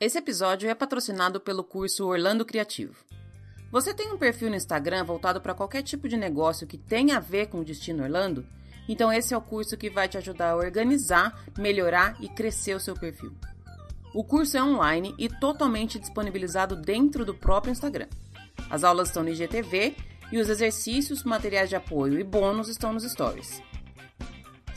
Esse episódio é patrocinado pelo curso Orlando Criativo. Você tem um perfil no Instagram voltado para qualquer tipo de negócio que tenha a ver com o destino Orlando? Então esse é o curso que vai te ajudar a organizar, melhorar e crescer o seu perfil. O curso é online e totalmente disponibilizado dentro do próprio Instagram. As aulas estão no IGTV e os exercícios, materiais de apoio e bônus estão nos stories.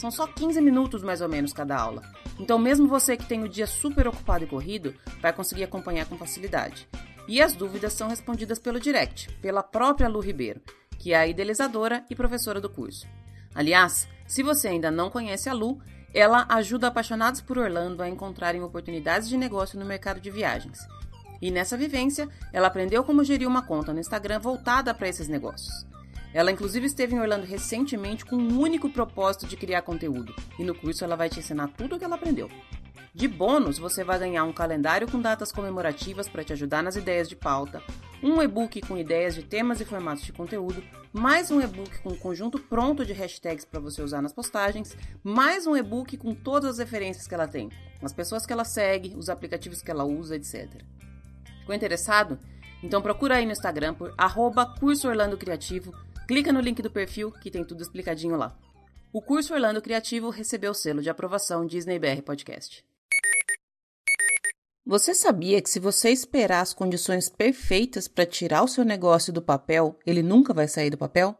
São só 15 minutos mais ou menos cada aula, então mesmo você que tem o dia super ocupado e corrido vai conseguir acompanhar com facilidade. E as dúvidas são respondidas pelo direct, pela própria Lu Ribeiro, que é a idealizadora e professora do curso. Aliás, se você ainda não conhece a Lu, ela ajuda apaixonados por Orlando a encontrarem oportunidades de negócio no mercado de viagens. E nessa vivência, ela aprendeu como gerir uma conta no Instagram voltada para esses negócios. Ela inclusive esteve em Orlando recentemente com um único propósito de criar conteúdo, e no curso ela vai te ensinar tudo o que ela aprendeu. De bônus, você vai ganhar um calendário com datas comemorativas para te ajudar nas ideias de pauta, um e-book com ideias de temas e formatos de conteúdo, mais um e-book com um conjunto pronto de hashtags para você usar nas postagens, mais um e-book com todas as referências que ela tem, as pessoas que ela segue, os aplicativos que ela usa, etc. Ficou interessado? Então procura aí no Instagram por arroba Criativo, clica no link do perfil que tem tudo explicadinho lá. O curso Orlando Criativo recebeu o selo de aprovação Disney BR Podcast. Você sabia que se você esperar as condições perfeitas para tirar o seu negócio do papel, ele nunca vai sair do papel?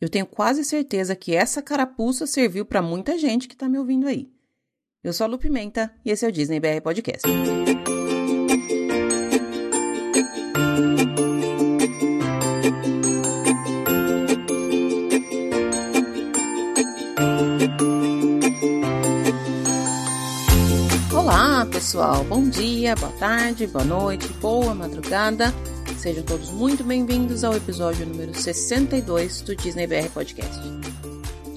Eu tenho quase certeza que essa carapuça serviu para muita gente que está me ouvindo aí. Eu sou a Lu Pimenta e esse é o Disney BR Podcast. Pessoal, bom dia, boa tarde, boa noite, boa madrugada. Sejam todos muito bem-vindos ao episódio número 62 do Disney BR Podcast.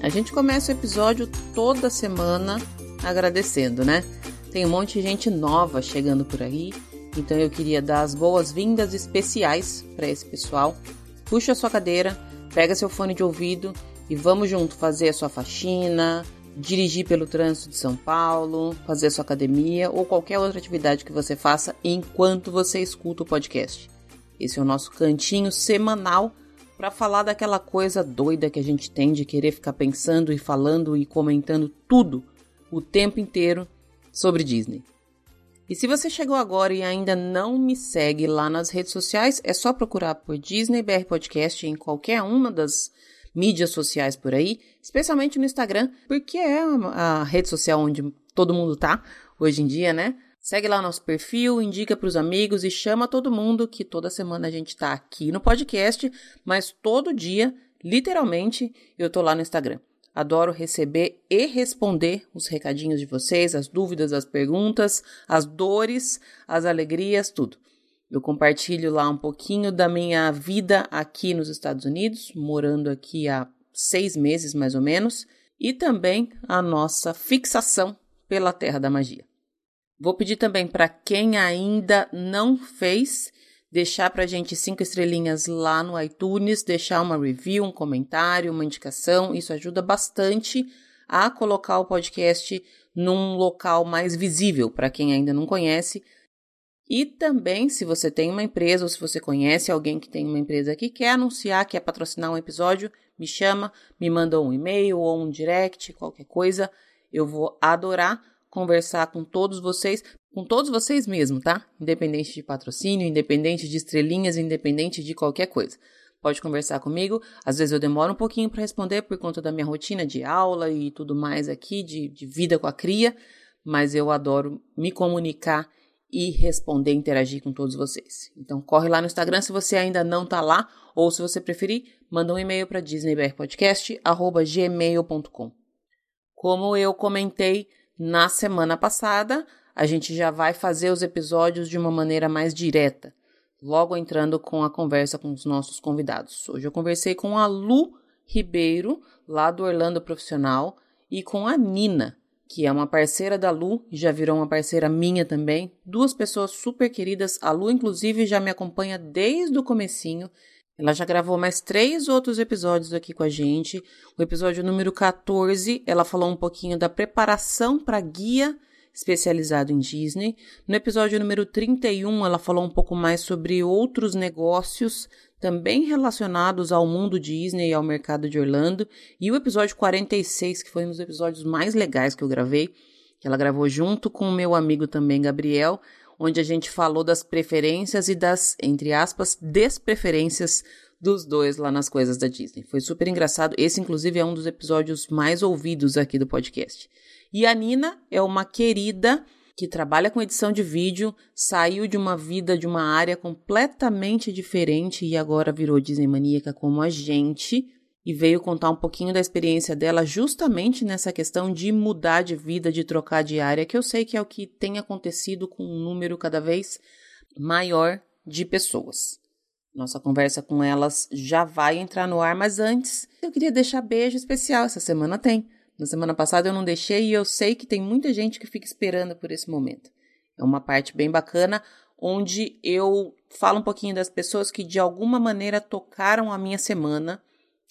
A gente começa o episódio toda semana agradecendo, né? Tem um monte de gente nova chegando por aí, então eu queria dar as boas-vindas especiais para esse pessoal. Puxa a sua cadeira, pega seu fone de ouvido e vamos junto fazer a sua faxina, dirigir pelo trânsito de São Paulo, fazer sua academia ou qualquer outra atividade que você faça enquanto você escuta o podcast. Esse é o nosso cantinho semanal para falar daquela coisa doida que a gente tem de querer ficar pensando e falando e comentando tudo o tempo inteiro sobre Disney. E se você chegou agora e ainda não me segue lá nas redes sociais, é só procurar por Disney BR Podcast em qualquer uma das mídias sociais por aí, especialmente no Instagram, porque é a rede social onde todo mundo tá hoje em dia, né? Segue lá o nosso perfil, indica para os amigos e chama todo mundo que toda semana a gente tá aqui no podcast, mas todo dia, literalmente, eu tô lá no Instagram. Adoro receber e responder os recadinhos de vocês, as dúvidas, as perguntas, as dores, as alegrias, tudo. Eu compartilho lá um pouquinho da minha vida aqui nos Estados Unidos, morando aqui há seis meses mais ou menos, e também a nossa fixação pela Terra da Magia. Vou pedir também para quem ainda não fez, deixar para a gente cinco estrelinhas lá no iTunes, deixar uma review, um comentário, uma indicação. Isso ajuda bastante a colocar o podcast num local mais visível para quem ainda não conhece e também, se você tem uma empresa ou se você conhece alguém que tem uma empresa que quer anunciar, quer patrocinar um episódio, me chama, me manda um e-mail ou um direct, qualquer coisa. Eu vou adorar conversar com todos vocês, com todos vocês mesmo, tá? Independente de patrocínio, independente de estrelinhas, independente de qualquer coisa. Pode conversar comigo. Às vezes eu demoro um pouquinho para responder por conta da minha rotina de aula e tudo mais aqui, de, de vida com a cria, mas eu adoro me comunicar e responder, interagir com todos vocês. Então corre lá no Instagram se você ainda não tá lá, ou se você preferir, manda um e-mail para disneybrpodcast@gmail.com. Como eu comentei na semana passada, a gente já vai fazer os episódios de uma maneira mais direta, logo entrando com a conversa com os nossos convidados. Hoje eu conversei com a Lu Ribeiro, lá do Orlando Profissional, e com a Nina, que é uma parceira da Lu e já virou uma parceira minha também. Duas pessoas super queridas. A Lu, inclusive, já me acompanha desde o comecinho. Ela já gravou mais três outros episódios aqui com a gente. O episódio número 14, ela falou um pouquinho da preparação para guia especializado em Disney. No episódio número 31, ela falou um pouco mais sobre outros negócios também relacionados ao mundo Disney e ao mercado de Orlando. E o episódio 46, que foi um dos episódios mais legais que eu gravei, que ela gravou junto com o meu amigo também, Gabriel, onde a gente falou das preferências e das, entre aspas, despreferências dos dois lá nas coisas da Disney. Foi super engraçado. Esse, inclusive, é um dos episódios mais ouvidos aqui do podcast. E a Nina é uma querida que trabalha com edição de vídeo, saiu de uma vida de uma área completamente diferente e agora virou Disney maníaca como a gente e veio contar um pouquinho da experiência dela justamente nessa questão de mudar de vida, de trocar de área, que eu sei que é o que tem acontecido com um número cada vez maior de pessoas. Nossa conversa com elas já vai entrar no ar, mas antes eu queria deixar beijo especial. Essa semana tem. Na semana passada eu não deixei e eu sei que tem muita gente que fica esperando por esse momento. É uma parte bem bacana onde eu falo um pouquinho das pessoas que de alguma maneira tocaram a minha semana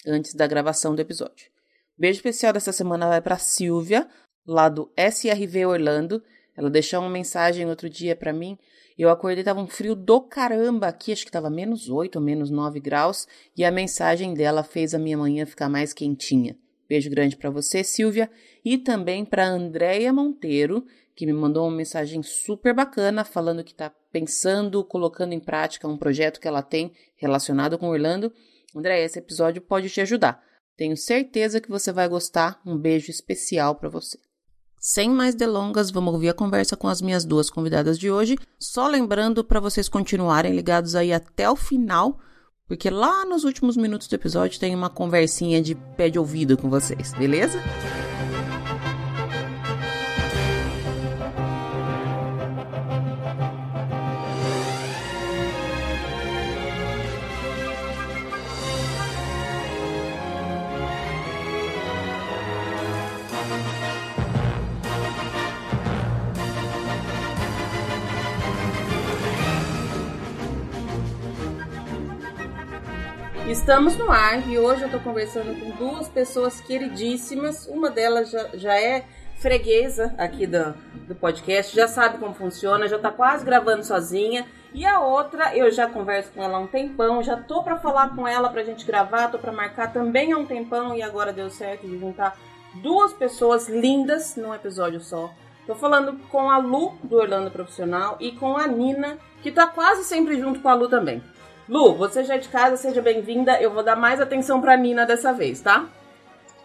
antes da gravação do episódio. Beijo especial dessa semana vai para Silvia, lá do SRV Orlando. Ela deixou uma mensagem outro dia para mim. Eu acordei, tava um frio do caramba aqui, acho que tava menos 8 ou menos 9 graus, e a mensagem dela fez a minha manhã ficar mais quentinha. Beijo grande para você, Silvia, e também para Andréia Monteiro, que me mandou uma mensagem super bacana falando que está pensando, colocando em prática um projeto que ela tem relacionado com Orlando. Andréia, esse episódio pode te ajudar. Tenho certeza que você vai gostar. Um beijo especial para você. Sem mais delongas, vamos ouvir a conversa com as minhas duas convidadas de hoje. Só lembrando para vocês continuarem ligados aí até o final porque lá nos últimos minutos do episódio tem uma conversinha de pé de ouvido com vocês, beleza? Estamos no ar e hoje eu tô conversando com duas pessoas queridíssimas. Uma delas já, já é freguesa aqui do, do podcast, já sabe como funciona, já tá quase gravando sozinha. E a outra, eu já converso com ela há um tempão, já tô para falar com ela pra gente gravar, tô para marcar também há um tempão e agora deu certo de juntar duas pessoas lindas num episódio só. Tô falando com a Lu, do Orlando Profissional, e com a Nina, que tá quase sempre junto com a Lu também. Lu, você já é de casa, seja bem-vinda. Eu vou dar mais atenção pra Nina dessa vez, tá?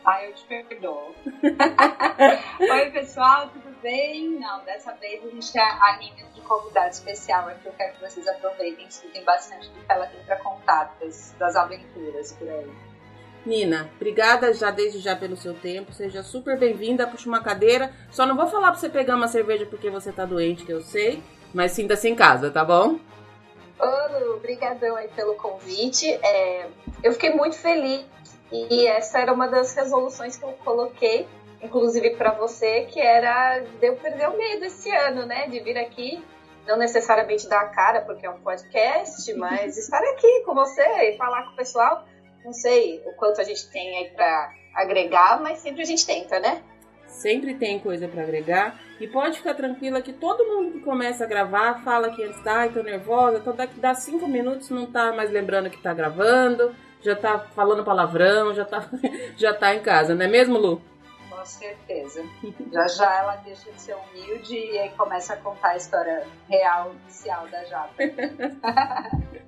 Ah, eu te perdoo. Oi, pessoal, tudo bem? Não, dessa vez a gente tem a Nina de convidado especial aqui. Eu quero que vocês aproveitem e estudem bastante do que ela tem pra contar das, das aventuras por aí. Nina, obrigada já desde já pelo seu tempo. Seja super bem-vinda. Puxa uma cadeira. Só não vou falar pra você pegar uma cerveja porque você tá doente, que eu sei. Mas sinta-se em casa, tá bom? Lu, obrigadão aí pelo convite. É, eu fiquei muito feliz e essa era uma das resoluções que eu coloquei, inclusive para você, que era de eu perder o medo esse ano, né? De vir aqui, não necessariamente dar a cara, porque é um podcast, mas estar aqui com você e falar com o pessoal. Não sei o quanto a gente tem aí para agregar, mas sempre a gente tenta, né? Sempre tem coisa para agregar. E pode ficar tranquila que todo mundo que começa a gravar fala que antes, ai, tô nervosa, tô daqui dá cinco minutos não tá mais lembrando que tá gravando, já tá falando palavrão, já tá, já tá em casa, não é mesmo, Lu? Com certeza. já já ela deixa de ser humilde e aí começa a contar a história real, oficial da Japa.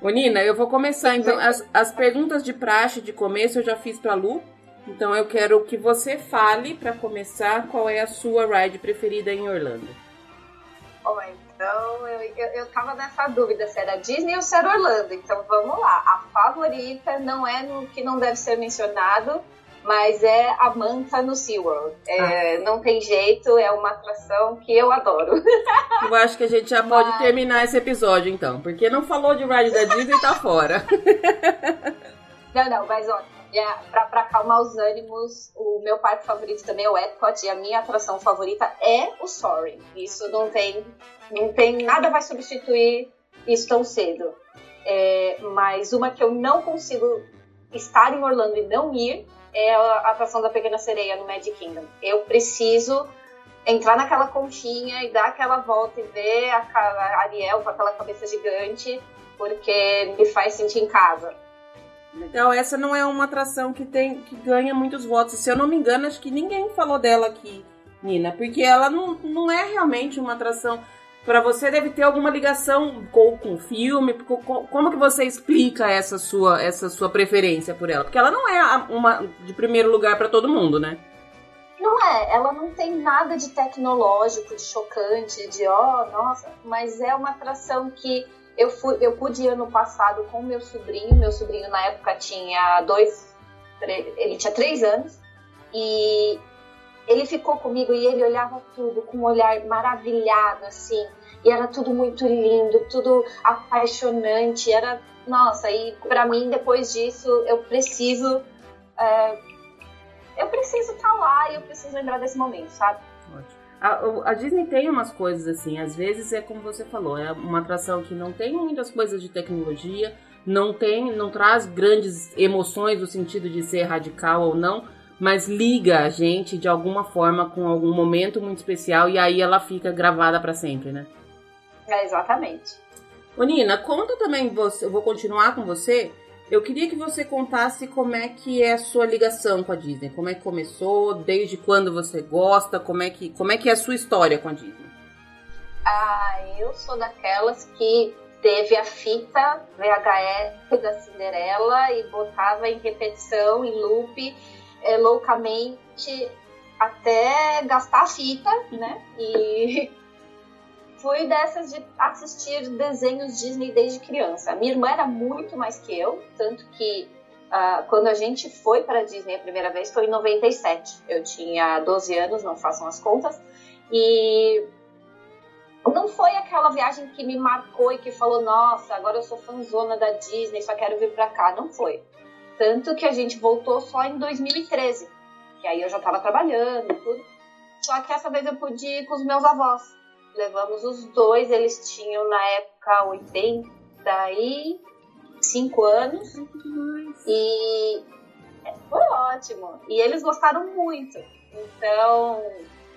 Ô Nina, eu vou começar então. As, as perguntas de praxe de começo eu já fiz pra Lu. Então eu quero que você fale, para começar, qual é a sua ride preferida em Orlando. Bom, então eu, eu, eu tava nessa dúvida se era Disney ou se era Orlando. Então vamos lá. A favorita não é no que não deve ser mencionado, mas é a Manta no SeaWorld. É, ah. Não tem jeito, é uma atração que eu adoro. Eu acho que a gente já mas... pode terminar esse episódio então, porque não falou de ride da Disney e tá fora. Não, não, mas olha, para acalmar os ânimos, o meu parque favorito também é o Epcot e a minha atração favorita é o Soaring. Isso não tem, não tem nada vai substituir isso tão cedo. É, mas uma que eu não consigo estar em Orlando e não ir é a atração da Pequena Sereia no Magic Kingdom. Eu preciso entrar naquela conchinha e dar aquela volta e ver a Ariel com aquela cabeça gigante, porque me faz sentir em casa. Então, essa não é uma atração que tem que ganha muitos votos. Se eu não me engano, acho que ninguém falou dela aqui, Nina, porque ela não, não é realmente uma atração. Para você deve ter alguma ligação com, com o filme. Com, como que você explica essa sua essa sua preferência por ela? Porque ela não é uma de primeiro lugar para todo mundo, né? Não é, ela não tem nada de tecnológico, de chocante, de ó, oh, nossa, mas é uma atração que eu, fui, eu pude ano passado com meu sobrinho. Meu sobrinho na época tinha dois, ele tinha três anos e ele ficou comigo e ele olhava tudo com um olhar maravilhado, assim. E era tudo muito lindo, tudo apaixonante. Era, nossa, e para mim, depois disso, eu preciso. É, eu preciso estar tá lá e eu preciso lembrar desse momento, sabe? A, a, Disney tem umas coisas assim, às vezes é como você falou, é uma atração que não tem muitas coisas de tecnologia, não tem, não traz grandes emoções no sentido de ser radical ou não, mas liga a gente de alguma forma com algum momento muito especial e aí ela fica gravada para sempre, né? É, exatamente. Ô Nina, conta também, você, eu vou continuar com você, eu queria que você contasse como é que é a sua ligação com a Disney. Como é que começou, desde quando você gosta, como é que, como é, que é a sua história com a Disney? Ah, eu sou daquelas que teve a fita VHS da Cinderela e botava em repetição, em loop, é, loucamente até gastar a fita, né? E fui dessas de assistir desenhos Disney desde criança. Minha irmã era muito mais que eu, tanto que uh, quando a gente foi para Disney a primeira vez foi em 97. Eu tinha 12 anos, não façam as contas, e não foi aquela viagem que me marcou e que falou: nossa, agora eu sou fanzona da Disney, só quero vir para cá. Não foi. Tanto que a gente voltou só em 2013, que aí eu já estava trabalhando e tudo. Só que essa vez eu pude ir com os meus avós. Levamos os dois, eles tinham na época 85 anos. E foi ótimo. E eles gostaram muito. Então,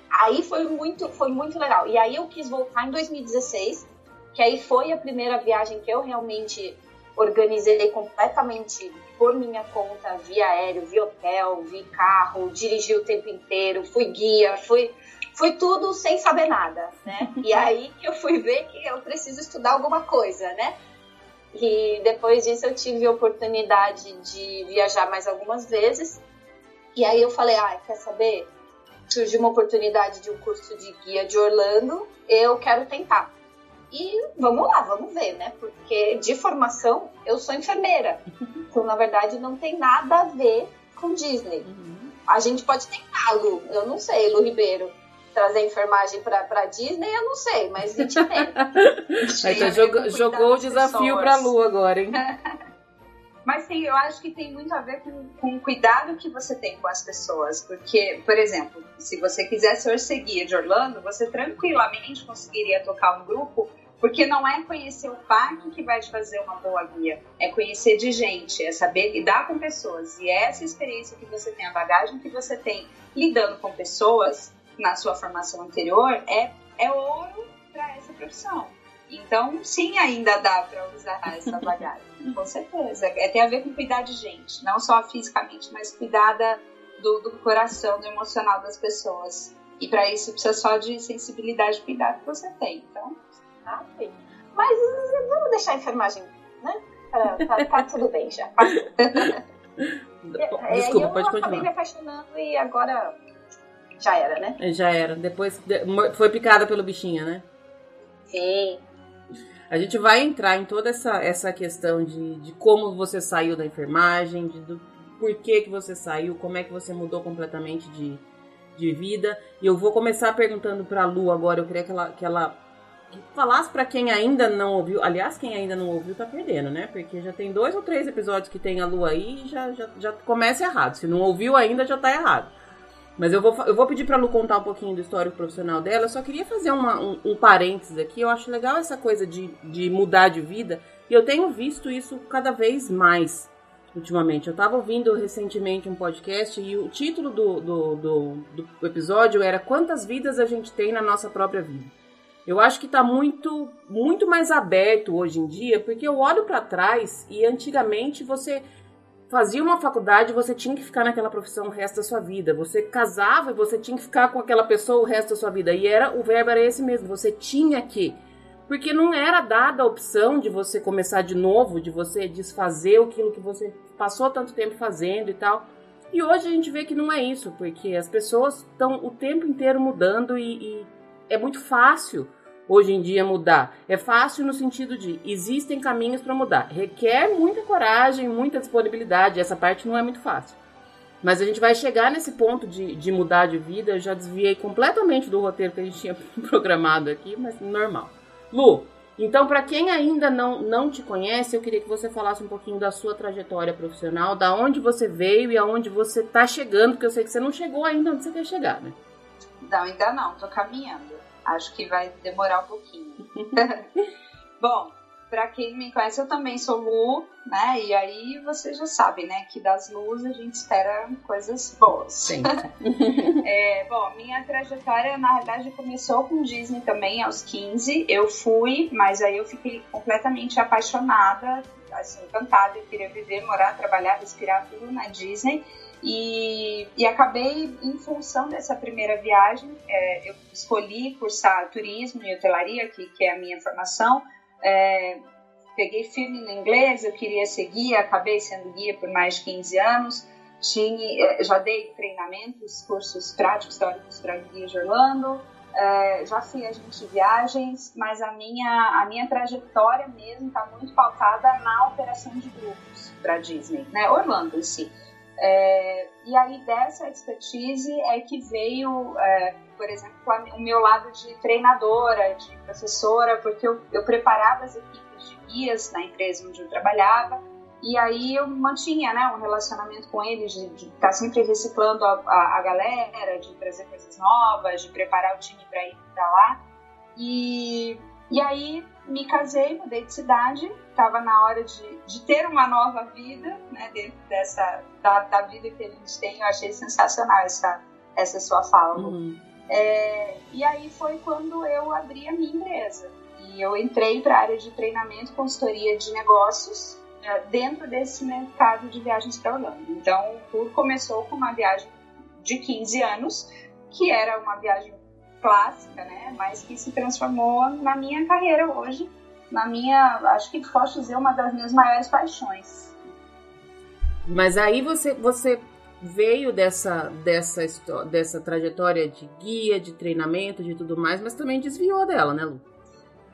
aí foi muito, foi muito legal. E aí eu quis voltar em 2016, que aí foi a primeira viagem que eu realmente organizei completamente por minha conta, via aéreo, via hotel, via carro, dirigi o tempo inteiro, fui guia, fui foi tudo sem saber nada, né? E aí que eu fui ver que eu preciso estudar alguma coisa, né? E depois disso eu tive a oportunidade de viajar mais algumas vezes. E aí eu falei, ah, quer saber? Surgiu uma oportunidade de um curso de guia de Orlando, eu quero tentar. E vamos lá, vamos ver, né? Porque de formação eu sou enfermeira. Então, na verdade, não tem nada a ver com Disney. Uhum. A gente pode tentar, Lu. Eu não sei, Lu Ribeiro trazer enfermagem para Disney, eu não sei, mas a gente tem. então, jogou, jogou o desafio para a Lu agora, hein? Mas tem, eu acho que tem muito a ver com, com o cuidado que você tem com as pessoas. Porque, por exemplo, se você quisesse ser seguir de Orlando, você tranquilamente conseguiria tocar um grupo, porque não é conhecer o parque que vai te fazer uma boa guia, é conhecer de gente, é saber lidar com pessoas. E essa experiência que você tem, a bagagem que você tem lidando com pessoas, na sua formação anterior é, é ouro para essa profissão. Então, sim, ainda dá para usar essa bagagem, com certeza. É, tem a ver com cuidar de gente, não só fisicamente, mas cuidar da, do, do coração, do emocional das pessoas. E para isso precisa só de sensibilidade e cuidado que você tem. Então, ah, sim. Mas vamos deixar a enfermagem, né? Tá, tá, tá tudo bem já. Desculpa, pode continuar. Eu acabei me apaixonando e agora já era, né? É, já era. Depois foi picada pelo bichinho, né? Sim. A gente vai entrar em toda essa, essa questão de, de como você saiu da enfermagem, de, do porquê que você saiu, como é que você mudou completamente de, de vida. E eu vou começar perguntando para a Lu agora. Eu queria que ela, que ela falasse para quem ainda não ouviu. Aliás, quem ainda não ouviu tá perdendo, né? Porque já tem dois ou três episódios que tem a Lu aí e já, já, já começa errado. Se não ouviu ainda, já tá errado. Mas eu vou, eu vou pedir pra Lu contar um pouquinho do histórico profissional dela. Eu só queria fazer uma, um, um parênteses aqui. Eu acho legal essa coisa de, de mudar de vida. E eu tenho visto isso cada vez mais. ultimamente. Eu estava ouvindo recentemente um podcast e o título do, do, do, do, episódio era Quantas vidas a gente tem na nossa própria vida. Eu acho que está muito, muito mais aberto hoje em dia, porque eu olho para trás e antigamente você fazia uma faculdade, você tinha que ficar naquela profissão o resto da sua vida. Você casava e você tinha que ficar com aquela pessoa o resto da sua vida. E era o verbo era esse mesmo, você tinha que porque não era dada a opção de você começar de novo, de você desfazer aquilo que você passou tanto tempo fazendo e tal. E hoje a gente vê que não é isso, porque as pessoas estão o tempo inteiro mudando e, e é muito fácil hoje em dia mudar. É fácil no sentido de existem caminhos para mudar. Requer muita coragem, muita disponibilidade. Essa parte não é muito fácil. Mas a gente vai chegar nesse ponto de, de mudar de vida. Eu já desviei completamente do roteiro que a gente tinha programado aqui, mas normal. Lu, então para quem ainda não, não te conhece, eu queria que você falasse um pouquinho da sua trajetória profissional, da onde você veio e aonde você está chegando, porque eu sei que você não chegou ainda onde você quer chegar, né? Não, ainda não, tô caminhando. Acho que vai demorar um pouquinho. Bom, para quem me conhece, eu também sou Lu, né? E aí você já sabe, né? Que das Lus a gente espera coisas boas. Sim. é, bom, minha trajetória, na verdade, começou com Disney também, aos 15. Eu fui, mas aí eu fiquei completamente apaixonada, assim, encantada. Eu queria viver, morar, trabalhar, respirar tudo na Disney. E, e, acabei, em função dessa primeira viagem, é, eu escolhi cursar turismo e hotelaria, que, que é a minha formação, é, peguei firme no inglês, eu queria ser guia, acabei sendo guia por mais de 15 anos. Tinha, é, já dei treinamentos, cursos práticos teóricos para guia de Orlando. É, já fui agente de viagens, mas a minha, a minha trajetória mesmo está muito pautada na operação de grupos para Disney, né? Orlando em si. É, e aí dessa expertise é que veio, é, por exemplo, o meu lado de treinadora, de professora, porque eu, eu preparava as equipes de guias na empresa onde eu trabalhava, e aí eu mantinha né, um relacionamento com eles, de, estar sempre reciclando a, a, a, galera, de trazer coisas novas, de preparar o time para ir para lá. E, e aí me casei, mudei de cidade, estava na hora de, de ter uma nova vida, né, dentro dessa, da, da, vida que a gente tem. Eu achei sensacional essa, essa sua fala. Uhum. É, e aí foi quando eu abri a minha empresa. E eu entrei para a área de treinamento, consultoria de negócios, é, dentro desse mercado de viagens para Orlando. Então, tudo começou com uma viagem de 15 anos, que era uma viagem clássica, né? Mas que se transformou na minha carreira hoje, na minha, acho que posso dizer, uma das minhas maiores paixões. Mas aí você, você veio dessa, dessa, dessa trajetória de guia, de treinamento, de tudo mais, mas também desviou dela, né, Lu?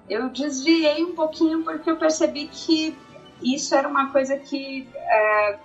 Eu desviei um pouquinho porque eu percebi que isso era uma coisa que é,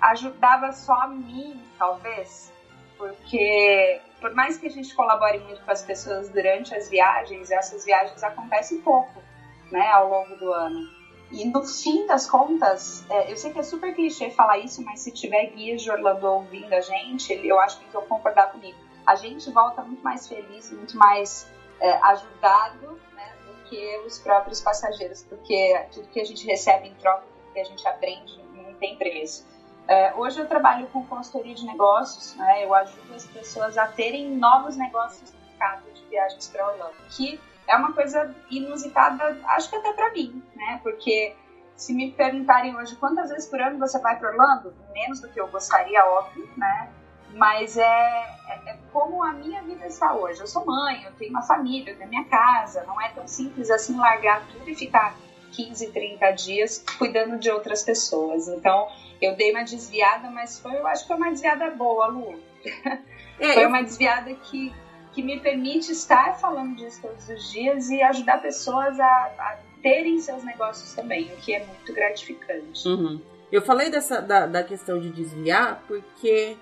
ajudava só a mim, talvez, porque por mais que a gente colabore muito com as pessoas durante as viagens, essas viagens acontecem pouco, né, ao longo do ano. E no fim das contas, é, eu sei que é super clichê falar isso, mas se tiver guias de Orlando ouvindo a gente, eu acho que vão concordar comigo. A gente volta muito mais feliz, muito mais é, ajudado né, do que os próprios passageiros, porque tudo que a gente recebe em troca, tudo que a gente aprende, não tem preço. É, hoje eu trabalho com consultoria de negócios, né, eu ajudo as pessoas a terem novos negócios no mercado de viagens para Orlando, que é uma coisa inusitada, acho que até para mim, né? Porque se me perguntarem hoje quantas vezes por ano você vai para Orlando, menos do que eu gostaria, óbvio, né? Mas é, é, é, como a minha vida está hoje. Eu sou mãe, eu tenho uma família, eu tenho minha casa. Não é tão simples assim largar tudo e ficar 15, 30 dias cuidando de outras pessoas. Então, eu dei uma desviada, mas foi, eu acho que foi uma desviada boa, Lu. É, foi uma desviada que, que me permite estar falando disso todos os dias e ajudar pessoas a, a terem seus negócios também, o que é muito gratificante. Uhum. Eu falei dessa, da, da questão de desviar porque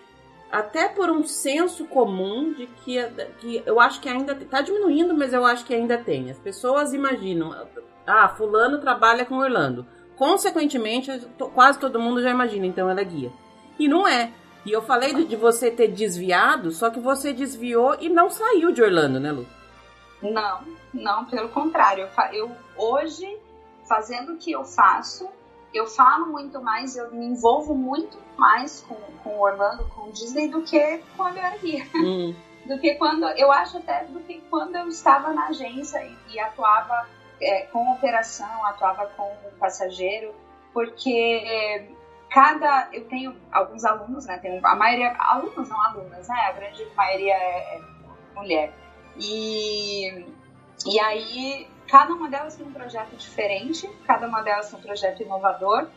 até por um senso comum de que, que eu acho que ainda está diminuindo, mas eu acho que ainda tem. As pessoas imaginam, ah, fulano trabalha com Orlando. Consequentemente, quase todo mundo já imagina, então ela é guia. E não é. E eu falei de você ter desviado, só que você desviou e não saiu de Orlando, né, Lu? Não, não, pelo contrário. Eu, eu hoje, fazendo o que eu faço, eu falo muito mais, eu me envolvo muito mais com, com Orlando, com Disney, do que quando eu era aqui. Hum. do que quando, eu acho até do que quando eu estava na agência e, e atuava é, com operação, atuava com passageiro, porque cada, eu tenho alguns alunos, né, tenho, a maioria, alunos não alunas, né, a grande maioria é, é mulher. E, e aí Cada uma delas tem um projeto diferente, cada uma delas tem um projeto inovador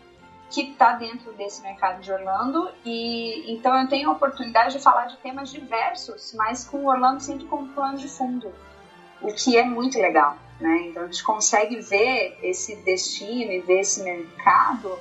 que está dentro desse mercado de Orlando e então eu tenho a oportunidade de falar de temas diversos, mas com Orlando sempre como plano de fundo, o que é muito legal, né? Então a gente consegue ver esse destino e ver esse mercado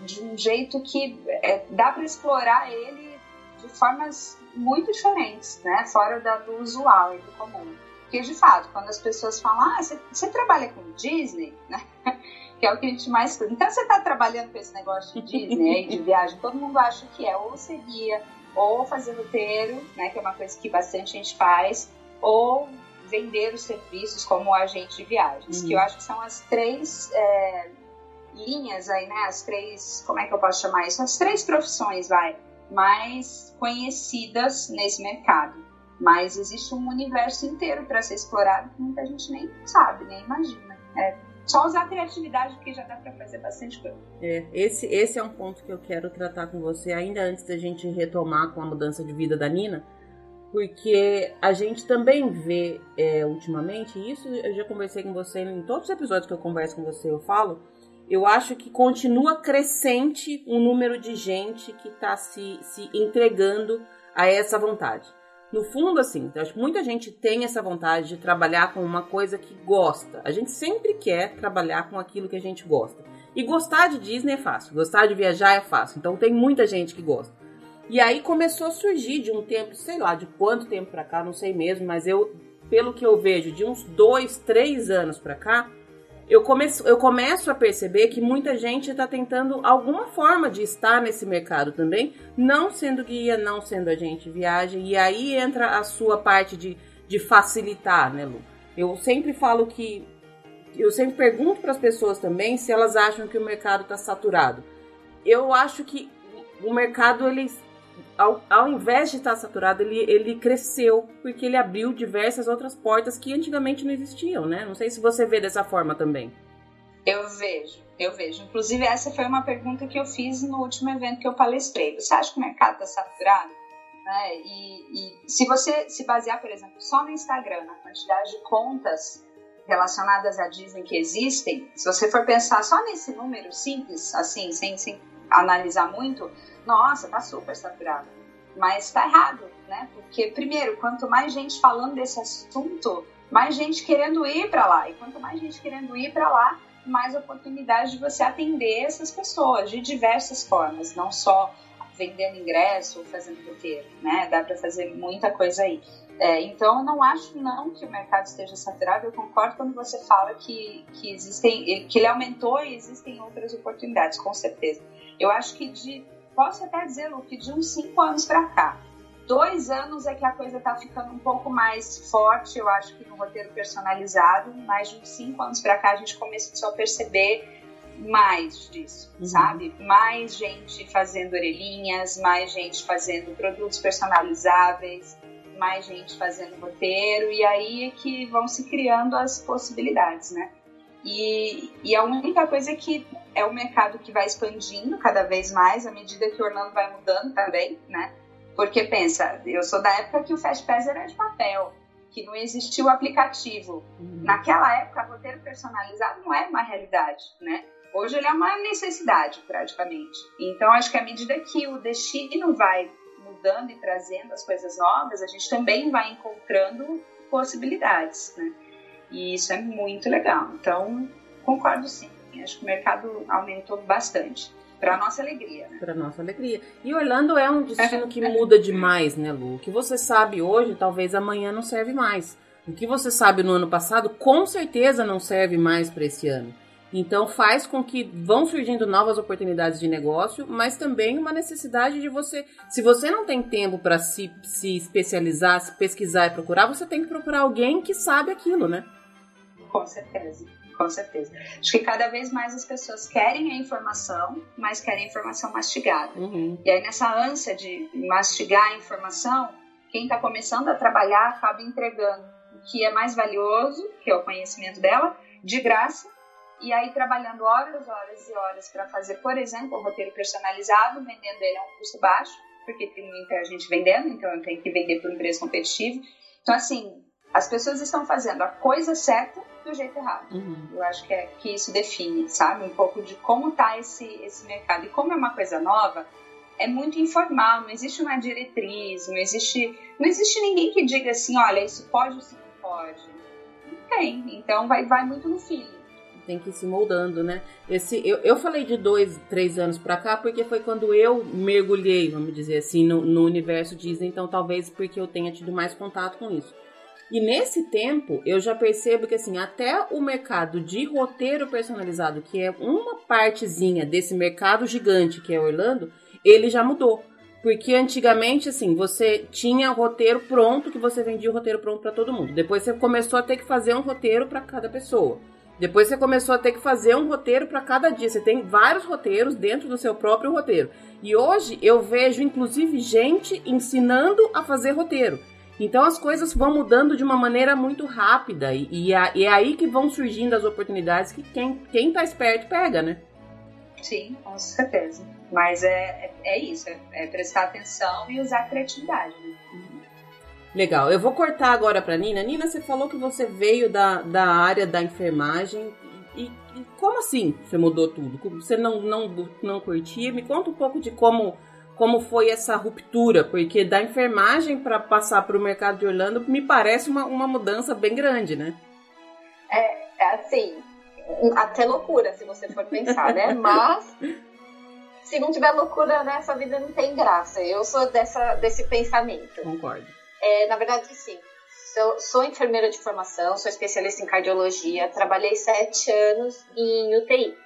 de um jeito que é, dá para explorar ele de formas muito diferentes, né? Fora da, do usual e do comum. Porque, de fato, quando as pessoas falam, ah, você, você trabalha com Disney, né? que é o que a gente mais Então, você está trabalhando com esse negócio de Disney, de viagem, todo mundo acha que é ou ser guia, ou fazer roteiro, né? Que é uma coisa que bastante gente faz, ou vender os serviços como agente de viagens, uhum. que eu uhum. acho que são as três é, linhas aí, né? As três, como é que eu posso chamar isso? As três profissões, vai, mais conhecidas nesse mercado. Mas existe um universo inteiro para ser explorado que muita gente nem sabe, nem imagina. É só usar a criatividade porque já dá para fazer bastante coisa. É, esse, esse é um ponto que eu quero tratar com você ainda antes da gente retomar com a mudança de vida da Nina, porque a gente também vê é, ultimamente, isso eu já conversei com você em todos os episódios que eu converso com você, eu falo, eu acho que continua crescente o número de gente que está se, se entregando a essa vontade no fundo, assim, acho que muita gente tem essa vontade de trabalhar com uma coisa que gosta. A gente sempre quer trabalhar com aquilo que a gente gosta. E gostar de Disney é fácil, gostar de viajar é fácil. Então tem muita gente que gosta. E aí começou a surgir de um tempo, sei lá, de quanto tempo pra cá, não sei mesmo, mas eu, pelo que eu vejo, de uns dois, três anos pra cá, eu começo, eu começo a perceber que muita gente está tentando alguma forma de estar nesse mercado também, não sendo guia, não sendo agente de viagem, e aí entra a sua parte de, de facilitar, né, Lu? Eu sempre falo que. Eu sempre pergunto para as pessoas também se elas acham que o mercado está saturado. Eu acho que o mercado ele ao, ao invés de estar saturado, ele, ele cresceu porque ele abriu diversas outras portas que antigamente não existiam, né? Não sei se você vê dessa forma também. Eu vejo, eu vejo. Inclusive, essa foi uma pergunta que eu fiz no último evento que eu palestrei. Você acha que o mercado está saturado? Né? E, e se você se basear, por exemplo, só no Instagram, na quantidade de contas relacionadas à Disney que existem, se você for pensar só nesse número simples, assim, sem, sem analisar muito, nossa, tá super saturado. Mas tá errado, né? Porque, primeiro, quanto mais gente falando desse assunto, mais gente querendo ir para lá. E quanto mais gente querendo ir para lá, mais oportunidade de você atender essas pessoas de diversas formas, não só vendendo ingresso ou fazendo roteiro, né? Dá para fazer muita coisa aí. É, então, eu não acho não que o mercado esteja saturado. Eu concordo quando você fala que, que existem, que ele aumentou e existem outras oportunidades, com certeza. Eu acho que de posso até dizer, Lu, que de uns cinco anos para cá, dois anos é que a coisa está ficando um pouco mais forte, eu acho que no roteiro personalizado, mas de uns cinco anos para cá a gente começou a perceber mais disso, uhum. sabe? Mais gente fazendo orelhinhas, mais gente fazendo produtos personalizáveis, mais gente fazendo roteiro, e aí é que vão se criando as possibilidades, né? E, e a única coisa que é o mercado que vai expandindo cada vez mais à medida que o Orlando vai mudando também, né? Porque pensa, eu sou da época que o Fast Pass era de papel, que não existia o aplicativo. Uhum. Naquela época, roteiro personalizado não era uma realidade, né? Hoje ele é uma necessidade, praticamente. Então, acho que à medida que o destino vai mudando e trazendo as coisas novas, a gente também vai encontrando possibilidades, né? E isso é muito legal. Então, concordo sim. Acho que o mercado aumentou bastante. Para nossa alegria, né? Para nossa alegria. E Orlando é um destino que muda demais, né, Lu? O que você sabe hoje, talvez amanhã não serve mais. O que você sabe no ano passado, com certeza não serve mais para esse ano. Então faz com que vão surgindo novas oportunidades de negócio, mas também uma necessidade de você. Se você não tem tempo para se, se especializar, se pesquisar e procurar, você tem que procurar alguém que sabe aquilo, né? Com certeza, com certeza. Acho que cada vez mais as pessoas querem a informação, mas querem a informação mastigada. Uhum. E aí, nessa ânsia de mastigar a informação, quem está começando a trabalhar acaba entregando o que é mais valioso, que é o conhecimento dela, de graça, e aí trabalhando horas, horas e horas para fazer, por exemplo, um roteiro personalizado, vendendo ele a um custo baixo, porque tem muita gente vendendo, então eu tenho que vender por um preço competitivo. Então, assim, as pessoas estão fazendo a coisa certa do jeito errado. Uhum. Eu acho que, é, que isso define, sabe, um pouco de como está esse, esse mercado. E como é uma coisa nova, é muito informal, não existe uma diretriz, não existe, não existe ninguém que diga assim, olha, isso pode ou isso não pode. Não tem, então vai, vai muito no feeling tem que ir se moldando, né? Esse, eu, eu falei de dois, três anos pra cá, porque foi quando eu mergulhei, vamos dizer assim, no, no universo Disney, então talvez porque eu tenha tido mais contato com isso. E nesse tempo, eu já percebo que, assim, até o mercado de roteiro personalizado, que é uma partezinha desse mercado gigante que é Orlando, ele já mudou. Porque antigamente, assim, você tinha roteiro pronto, que você vendia o roteiro pronto para todo mundo. Depois você começou a ter que fazer um roteiro para cada pessoa. Depois você começou a ter que fazer um roteiro para cada dia. Você tem vários roteiros dentro do seu próprio roteiro. E hoje eu vejo, inclusive, gente ensinando a fazer roteiro. Então as coisas vão mudando de uma maneira muito rápida. E, e, é aí que vão surgindo as oportunidades que quem, quem tá esperto pega, né? Sim, com certeza. Mas é, é, é isso, é, é, prestar atenção e usar a criatividade. Né? Legal. Eu vou cortar agora para Nina. Nina, você falou que você veio da, da área da enfermagem. E, e como assim você mudou tudo? Você não, não, não curtia? Me conta um pouco de como, como foi essa ruptura, porque da enfermagem para passar para o mercado de Orlando me parece uma, uma mudança bem grande, né? É, é assim, até loucura, se você for pensar, né? Mas se não tiver loucura nessa vida não tem graça. Eu sou dessa, desse pensamento. Concordo. É, na verdade, sim. Sou, sou, enfermeira de formação, sou especialista em cardiologia, trabalhei sete anos em UTI.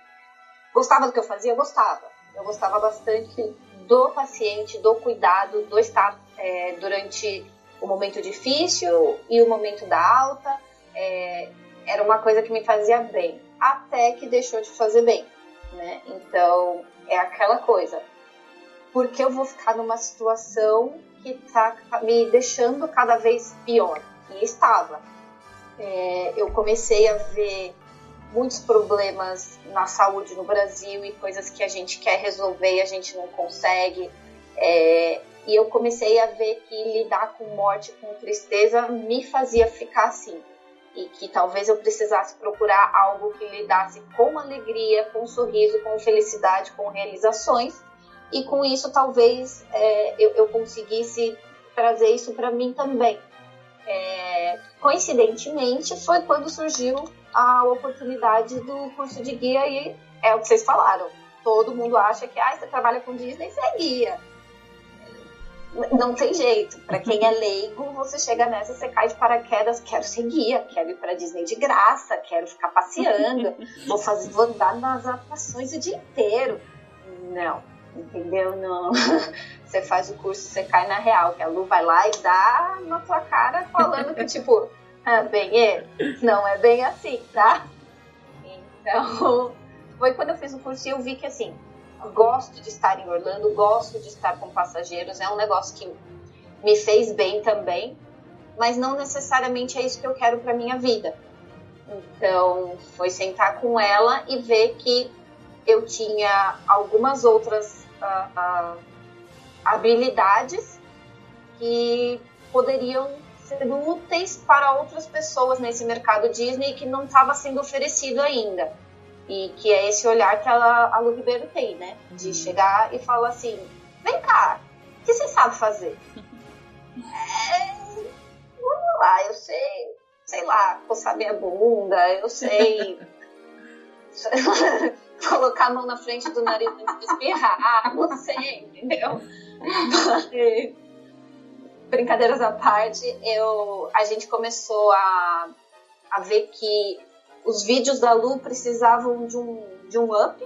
Gostava do que eu fazia? Gostava. Eu gostava bastante do paciente, do cuidado, do estar é, durante o momento difícil e o momento da alta. É, era uma coisa que me fazia bem, até que deixou de fazer bem. Né? Então, é aquela coisa. Porque eu vou ficar numa situação que está me deixando cada vez pior. E estava. É, eu comecei a ver muitos problemas na saúde no Brasil e coisas que a gente quer resolver e a gente não consegue. É, e eu comecei a ver que lidar com morte, com tristeza, me fazia ficar assim. E que talvez eu precisasse procurar algo que lidasse com alegria, com sorriso, com felicidade, com realizações e com isso talvez é, eu, eu, conseguisse trazer isso para mim também. É, coincidentemente, foi quando surgiu a oportunidade do curso de guia e é o que vocês falaram. Todo mundo acha que ah, você trabalha com Disney, você é guia. Não tem jeito. Para quem é leigo, você chega nessa, você cai de paraquedas. Quero ser guia, quero ir para Disney de graça, quero ficar passeando, vou fazer, vou andar nas atrações o dia inteiro. Não, entendeu? Não. Você faz o curso, você cai na real, que a Lu vai lá e dá na tua cara falando que, tipo, ah, bem, é, não é bem assim, tá? Então, foi quando eu fiz o curso e eu vi que, assim, gosto de estar em Orlando, gosto de estar com passageiros, é um negócio que me fez bem também, mas não necessariamente é isso que eu quero para minha vida. Então, foi sentar com ela e ver que eu tinha algumas outras uh, habilidades que poderiam ser úteis para outras pessoas nesse mercado Disney que não estava sendo oferecido ainda. E que é esse olhar que a, a Lu Ribeiro tem, né? De uhum. chegar e falar assim: vem cá, o que você sabe fazer? é, vamos lá, eu sei, sei lá, coçar minha bunda, eu sei. colocar a mão na frente do nariz de espirrar, não sei, entendeu? brincadeiras à parte, eu, a gente começou a, a ver que os vídeos da Lu precisavam de um, de um up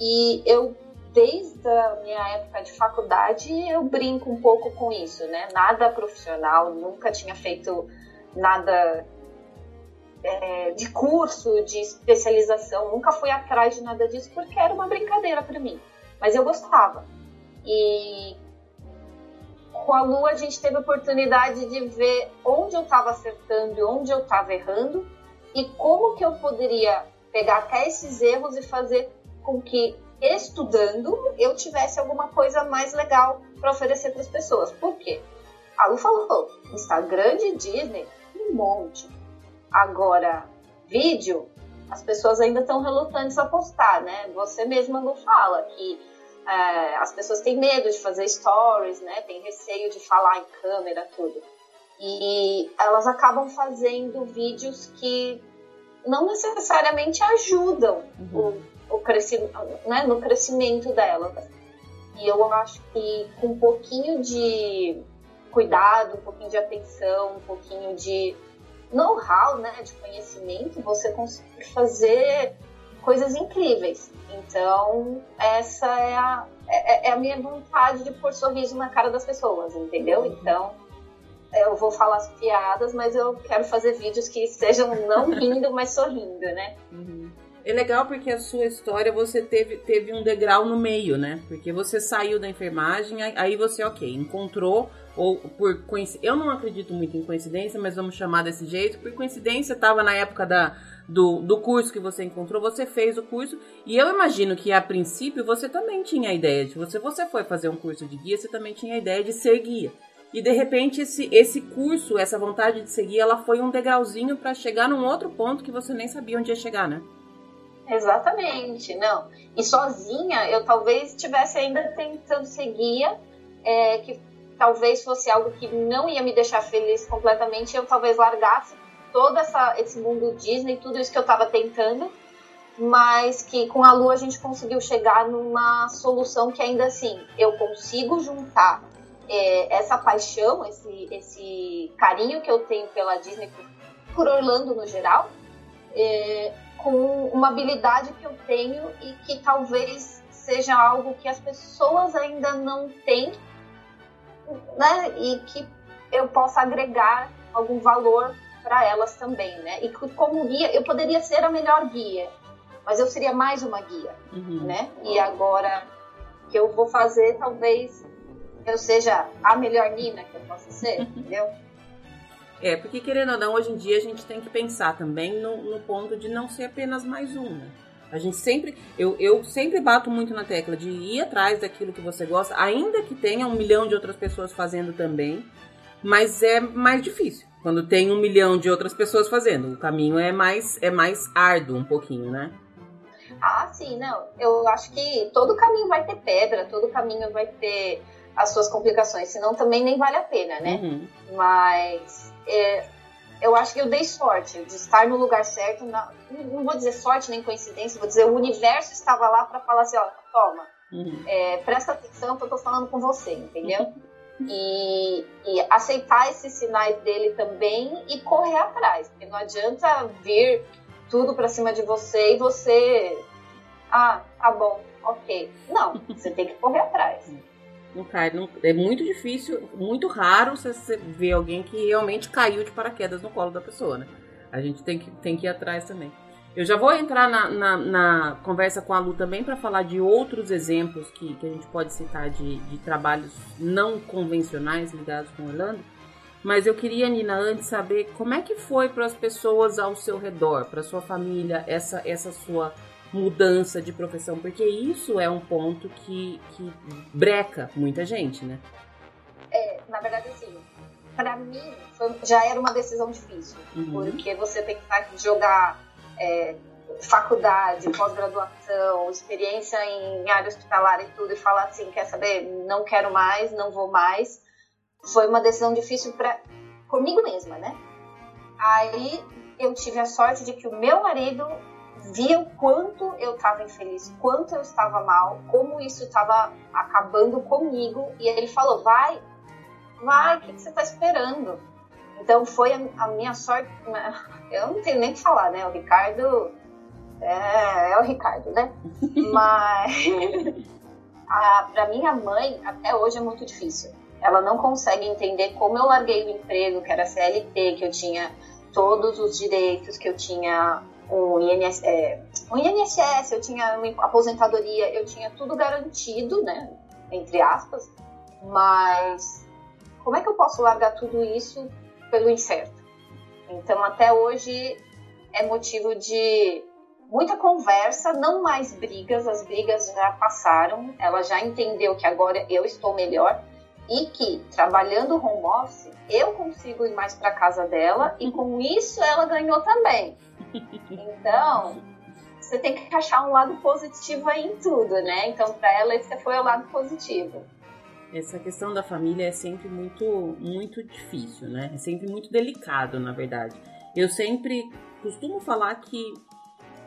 e eu desde a minha época de faculdade eu brinco um pouco com isso, né? Nada profissional, nunca tinha feito nada é, de curso, de especialização, nunca fui atrás de nada disso porque era uma brincadeira para mim. Mas eu gostava. E com a Lua a gente teve a oportunidade de ver onde eu estava acertando e onde eu estava errando e como que eu poderia pegar até esses erros e fazer com que estudando eu tivesse alguma coisa mais legal para oferecer para as pessoas. Por quê? A Lu falou, Instagram de Disney, um monte. Agora, vídeo, as pessoas ainda estão relutantes a postar, né? Você mesma não fala que é, as pessoas têm medo de fazer stories, né? Tem receio de falar em câmera, tudo. E elas acabam fazendo vídeos que não necessariamente ajudam uhum. o, o crescimento, né? no crescimento delas. E eu acho que com um pouquinho de cuidado, um pouquinho de atenção, um pouquinho de know-how, né, de conhecimento, você consegue fazer coisas incríveis. Então, essa é a, é, é, a minha vontade de pôr sorriso na cara das pessoas, entendeu? Uhum. Então, eu vou falar as piadas, mas eu quero fazer vídeos que sejam não rindo, mas sorrindo, né? Uhum. É legal porque a sua história você teve, teve um degrau no meio, né? Porque você saiu da enfermagem, aí você, ok, encontrou ou por coincidência, eu não acredito muito em coincidência, mas vamos chamar desse jeito, por coincidência estava na época da, do, do curso que você encontrou, você fez o curso, e eu imagino que a princípio você também tinha a ideia de, você, você foi fazer um curso de guia, você também tinha a ideia de ser guia. E de repente esse, esse curso, essa vontade de seguir, ela foi um degrauzinho para chegar num outro ponto que você nem sabia onde ia chegar, né? Exatamente, não. E sozinha, eu talvez estivesse ainda tentando ser guia, é, que talvez fosse algo que não ia me deixar feliz completamente, eu talvez largasse todo essa, esse mundo Disney, tudo isso que eu estava tentando, mas que com a Lua a gente conseguiu chegar numa solução que ainda assim eu consigo juntar é, essa paixão, esse, esse carinho que eu tenho pela Disney, por Orlando no geral, é, com uma habilidade que eu tenho e que talvez seja algo que as pessoas ainda não têm né? E que eu possa agregar algum valor para elas também, né? E como guia, eu poderia ser a melhor guia, mas eu seria mais uma guia, uhum. né? E agora que eu vou fazer, talvez eu seja a melhor Nina que eu possa ser, entendeu? É, porque querendo ou não, hoje em dia a gente tem que pensar também no, no ponto de não ser apenas mais um, né? A gente sempre, eu, eu sempre bato muito na tecla de ir atrás daquilo que você gosta, ainda que tenha um milhão de outras pessoas fazendo também, mas é mais difícil quando tem um milhão de outras pessoas fazendo. O caminho é mais, é mais árduo um pouquinho, né? Ah, sim, não. Eu acho que todo caminho vai ter pedra, todo caminho vai ter as suas complicações, senão também nem vale a pena, né? Uhum. Mas é, eu acho que eu dei sorte de estar no lugar certo. Na, não vou dizer sorte nem coincidência, vou dizer o universo estava lá para falar assim: ó, toma, uhum. é, presta atenção que eu tô falando com você, entendeu? E, e, aceitar esses sinais dele também e correr atrás, porque não adianta vir tudo para cima de você e você, ah, tá bom, ok. Não, você tem que correr atrás. Não cai, não, é muito difícil, muito raro você ver alguém que realmente caiu de paraquedas no colo da pessoa, né? A gente tem que, tem que ir atrás também. Eu já vou entrar na, na, na conversa com a Lu também para falar de outros exemplos que, que a gente pode citar de, de trabalhos não convencionais ligados com Orlando. Mas eu queria, Nina, antes saber como é que foi para as pessoas ao seu redor, para sua família, essa, essa sua mudança de profissão, porque isso é um ponto que, que breca muita gente, né? É, na verdade, assim, para mim foi, já era uma decisão difícil, uhum. porque você tem que jogar é, faculdade, pós-graduação, experiência em área hospitalar e tudo, e falar assim, quer saber, não quero mais, não vou mais. Foi uma decisão difícil para comigo mesma, né? Aí eu tive a sorte de que o meu marido via o quanto eu estava infeliz, quanto eu estava mal, como isso estava acabando comigo. E ele falou: vai, vai, o que, que você está esperando? Então foi a, a, minha sorte. Eu não tenho nem o que falar, né? O Ricardo é, é o Ricardo, né? Mas para minha mãe, até hoje é muito difícil. Ela não consegue entender como eu larguei o emprego, que era CLT, que eu tinha todos os direitos que eu tinha um, INS, é, um INSS, eu tinha uma aposentadoria, eu tinha tudo garantido, né? Entre aspas, mas como é que eu posso largar tudo isso pelo incerto? Então, até hoje é motivo de muita conversa, não mais brigas, as brigas já passaram, ela já entendeu que agora eu estou melhor e que trabalhando home office eu consigo ir mais para casa dela e com isso ela ganhou também. Então, você tem que achar um lado positivo aí em tudo, né? Então, para ela esse foi o lado positivo. Essa questão da família é sempre muito muito difícil, né? É sempre muito delicado, na verdade. Eu sempre costumo falar que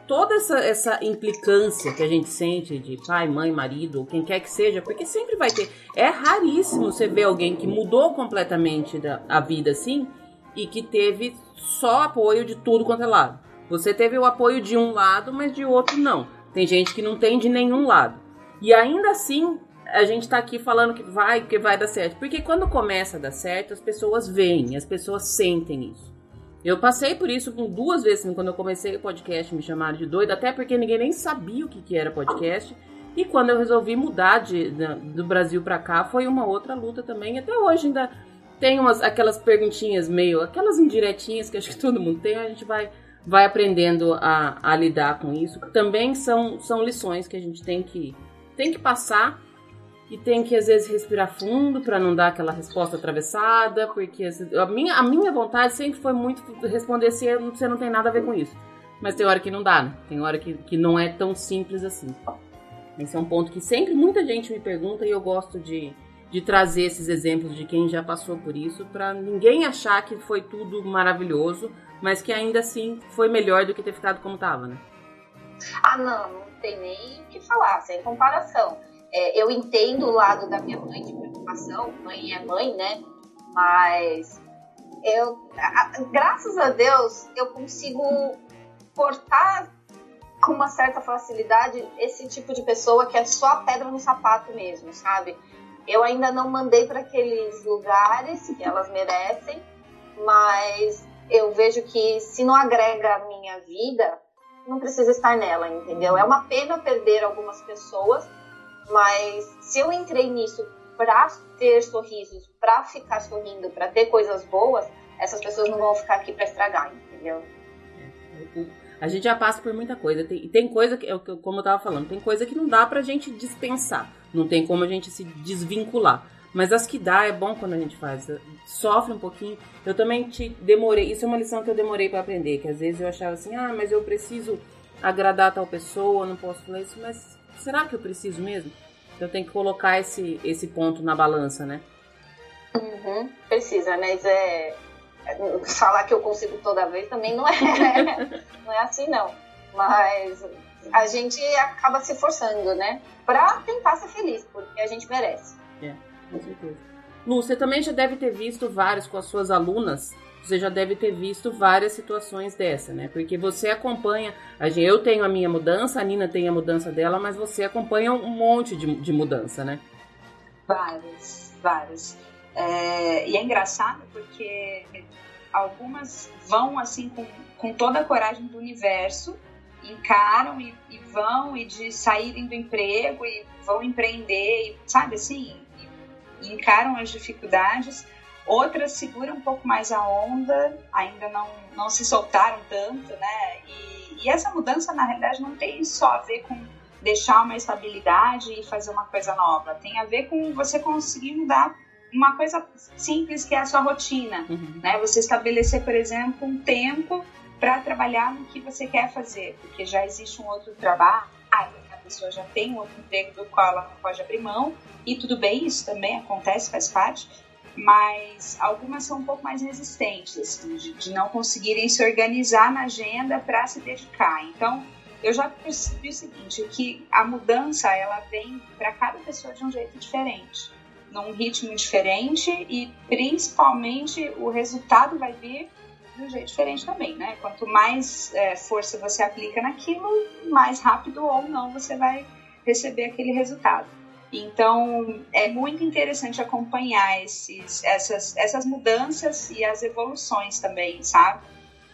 toda essa, essa implicância que a gente sente de pai, mãe, marido, quem quer que seja, porque sempre vai ter. É raríssimo você ver alguém que mudou completamente da, a vida assim e que teve só apoio de tudo quanto é lado. Você teve o apoio de um lado, mas de outro não. Tem gente que não tem de nenhum lado. E ainda assim, a gente tá aqui falando que vai, que vai dar certo. Porque quando começa a dar certo, as pessoas veem, as pessoas sentem isso. Eu passei por isso duas vezes assim, quando eu comecei o podcast, me chamaram de doida, até porque ninguém nem sabia o que, que era podcast. E quando eu resolvi mudar de do Brasil para cá, foi uma outra luta também. Até hoje ainda tem umas, aquelas perguntinhas meio, aquelas indiretinhas que acho que todo mundo tem, a gente vai, vai aprendendo a, a lidar com isso. Também são, são lições que a gente tem que, tem que passar e tem que às vezes respirar fundo para não dar aquela resposta atravessada, porque a minha, a minha vontade sempre foi muito responder se você não tem nada a ver com isso. Mas tem hora que não dá, né? Tem hora que, que não é tão simples assim. Esse é um ponto que sempre muita gente me pergunta e eu gosto de, de trazer esses exemplos de quem já passou por isso, para ninguém achar que foi tudo maravilhoso, mas que ainda assim foi melhor do que ter ficado como estava, né? Ah, não, não tem nem o que falar, sem comparação. É, eu entendo o lado da minha mãe de preocupação, mãe é mãe, né? Mas eu, a, graças a Deus, eu consigo cortar com uma certa facilidade esse tipo de pessoa que é só pedra no sapato mesmo, sabe? Eu ainda não mandei para aqueles lugares que elas merecem, mas eu vejo que se não agrega a minha vida, não precisa estar nela, entendeu? É uma pena perder algumas pessoas, mas se eu entrei nisso para ter sorrisos, para ficar sorrindo, para ter coisas boas, essas pessoas não vão ficar aqui para estragar, entendeu? A gente já passa por muita coisa. Tem, tem coisa que, é como eu tava falando, tem coisa que não dá pra gente dispensar. Não tem como a gente se desvincular. Mas as que dá é bom quando a gente faz. Sofre um pouquinho. Eu também te demorei. Isso é uma lição que eu demorei para aprender. Que às vezes eu achava assim, ah, mas eu preciso agradar tal pessoa, não posso falar isso, mas será que eu preciso mesmo? Eu tenho que colocar esse, esse ponto na balança, né? Uhum, precisa, mas é, falar que eu consigo toda vez também não é, não é assim não. Mas a gente acaba se forçando, né? Pra tentar ser feliz, porque a gente merece. É, com certeza. Lu, você também já deve ter visto vários com as suas alunas você já deve ter visto várias situações dessa, né? Porque você acompanha. Eu tenho a minha mudança, a Nina tem a mudança dela, mas você acompanha um monte de, de mudança, né? Várias, várias. É, e é engraçado porque algumas vão assim com, com toda a coragem do universo, encaram e, e vão e de saírem do emprego e vão empreender, e, sabe assim, e, encaram as dificuldades Outras seguram um pouco mais a onda, ainda não, não se soltaram tanto, né? E, e essa mudança, na realidade, não tem só a ver com deixar uma estabilidade e fazer uma coisa nova. Tem a ver com você conseguir mudar uma coisa simples que é a sua rotina, uhum. né? Você estabelecer, por exemplo, um tempo para trabalhar no que você quer fazer, porque já existe um outro trabalho, pessoa já tem um outro emprego do qual ela pode abrir mão, e tudo bem, isso também acontece, faz parte, mas algumas são um pouco mais resistentes, assim, de, de não conseguirem se organizar na agenda para se dedicar. Então, eu já percebi o seguinte, que a mudança ela vem para cada pessoa de um jeito diferente, num ritmo diferente e principalmente o resultado vai vir de um jeito diferente também, né? Quanto mais é, força você aplica naquilo, mais rápido ou não você vai receber aquele resultado. Então, é muito interessante acompanhar esses, essas, essas mudanças e as evoluções também, sabe?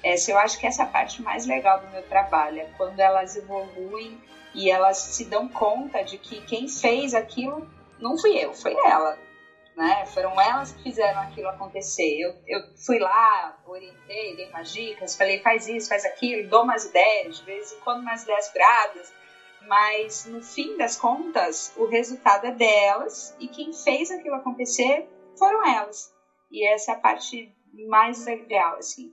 Essa eu acho que essa é a parte mais legal do meu trabalho, é quando elas evoluem e elas se dão conta de que quem fez aquilo não fui eu, foi ela. Né? Foram elas que fizeram aquilo acontecer. Eu, eu fui lá, orientei, dei umas dicas, falei faz isso, faz aquilo, dou umas ideias, de vez em quando umas ideias bradas, mas no fim das contas, o resultado é delas e quem fez aquilo acontecer foram elas. E essa é a parte mais legal, assim.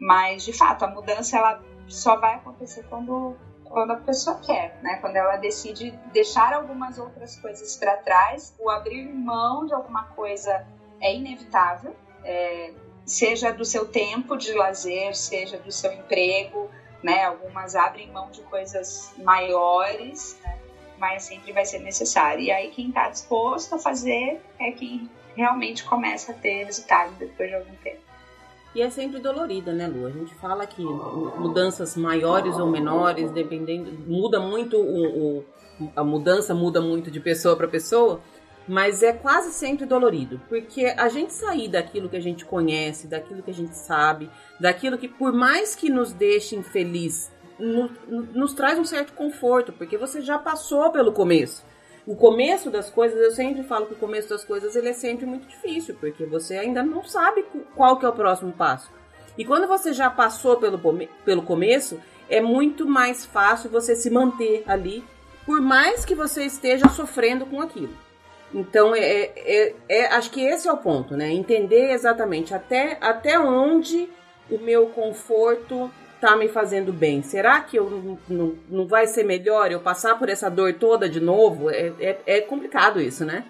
Mas, de fato, a mudança ela só vai acontecer quando quando a pessoa quer, né? Quando ela decide deixar algumas outras coisas para trás, o abrir mão de alguma coisa é inevitável, é, seja do seu tempo de lazer, seja do seu emprego, né? Algumas abrem mão de coisas maiores, né? mas sempre vai ser necessário. E aí quem está disposto a fazer é quem realmente começa a ter resultado depois de algum tempo. E é sempre dolorida, né, Lu? A gente fala que mudanças maiores ou menores, dependendo, muda muito o, o a mudança muda muito de pessoa para pessoa, mas é quase sempre dolorido, porque a gente sair daquilo que a gente conhece, daquilo que a gente sabe, daquilo que por mais que nos deixe infeliz, nos, nos traz um certo conforto, porque você já passou pelo começo o começo das coisas, eu sempre falo que o começo das coisas ele é sempre muito difícil, porque você ainda não sabe qual que é o próximo passo. E quando você já passou pelo, pelo começo, é muito mais fácil você se manter ali, por mais que você esteja sofrendo com aquilo. Então, é, é, é, acho que esse é o ponto, né? Entender exatamente até, até onde o meu conforto tá me fazendo bem? Será que eu não, não, não vai ser melhor eu passar por essa dor toda de novo? É, é, é complicado isso, né?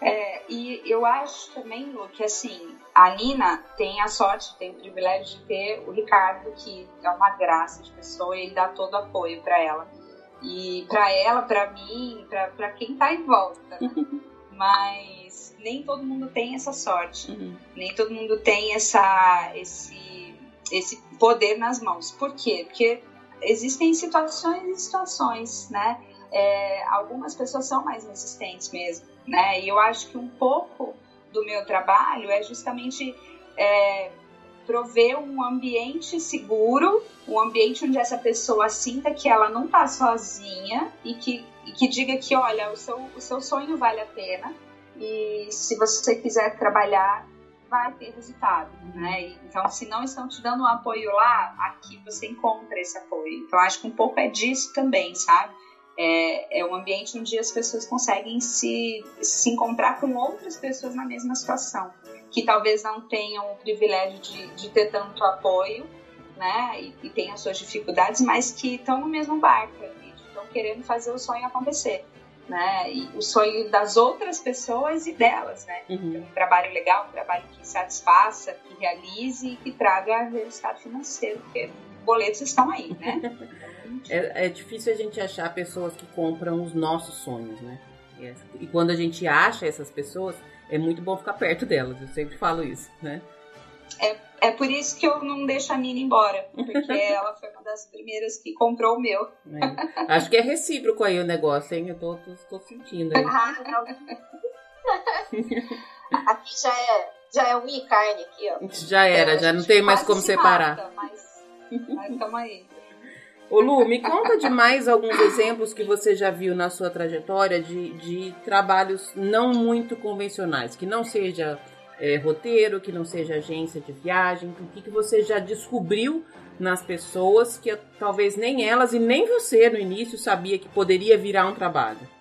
É, e eu acho também, Lu, que assim, a Nina tem a sorte, tem o privilégio de ter o Ricardo, que é uma graça de pessoa, e ele dá todo apoio para ela. E para ela, para mim, para quem tá em volta. Né? Mas nem todo mundo tem essa sorte. Uhum. Nem todo mundo tem essa, esse esse poder nas mãos. Por quê? Porque existem situações e situações, né? É, algumas pessoas são mais resistentes mesmo, né? E eu acho que um pouco do meu trabalho é justamente é, prover um ambiente seguro, um ambiente onde essa pessoa sinta que ela não está sozinha e que, e que diga que, olha, o seu, o seu sonho vale a pena e se você quiser trabalhar vai ter resultado, né? Então, se não estão te dando um apoio lá, aqui você encontra esse apoio. Então, acho que um pouco é disso também, sabe? É, é um ambiente onde as pessoas conseguem se, se encontrar com outras pessoas na mesma situação, que talvez não tenham o privilégio de, de ter tanto apoio, né? E, e tenham suas dificuldades, mas que estão no mesmo barco, estão querendo fazer o sonho acontecer né? E o sonho das outras pessoas e delas, né? Uhum. Um trabalho legal, um trabalho que satisfaça, que realize e que traga resultado financeiro, porque boletos estão aí, né? é, é, difícil a gente achar pessoas que compram os nossos sonhos, né? E quando a gente acha essas pessoas, é muito bom ficar perto delas. Eu sempre falo isso, né? É, é por isso que eu não deixo a Nina embora, porque ela foi uma das primeiras que comprou o meu. É. Acho que é recíproco aí o negócio, hein? Eu tô, tô, tô sentindo aí. aqui já é, já é unha carne aqui, ó. Já era, é, já não tem mais como se separar. Mata, mas, mas tamo aí. Ô Lu, me conta de mais alguns exemplos que você já viu na sua trajetória de, de trabalhos não muito convencionais, que não seja é, roteiro, que não seja agência de viagem, o que, que você já descobriu nas pessoas que talvez nem elas e nem você no início sabia que poderia virar um trabalho?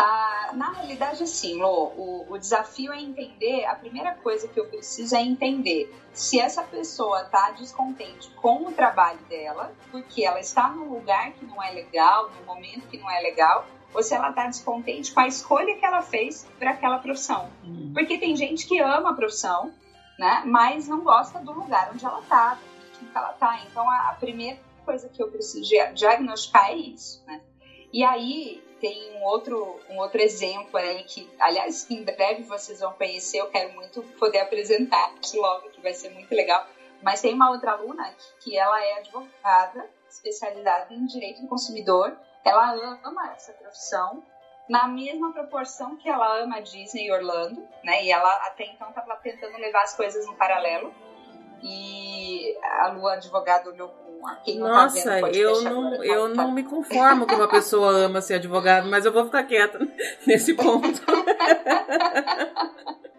Ah, na realidade, assim, Lô, o, o, desafio é entender. A primeira coisa que eu preciso é entender se essa pessoa está descontente com o trabalho dela, porque ela está num lugar que não é legal, num momento que não é legal, ou se ela está descontente com a escolha que ela fez para aquela profissão. Uhum. Porque tem gente que ama a profissão, né, mas não gosta do lugar onde ela está, do que ela está. Então, a, a, primeira coisa que eu preciso diagnosticar é isso, né? E aí tem um outro, um outro exemplo aí que, aliás, em breve vocês vão conhecer, eu quero muito poder apresentar logo, que vai ser muito legal. Mas tem uma outra aluna que, que ela é advogada, especializada em direito do consumidor, ela ama essa profissão na mesma proporção que ela ama Disney e Orlando, né? E ela até então estava tentando levar as coisas no paralelo. E a Lu, advogado, olhou com quem não Nossa, tá vendo, eu não, eu não me conformo que uma pessoa ama ser advogado, mas eu vou ficar quieta nesse ponto.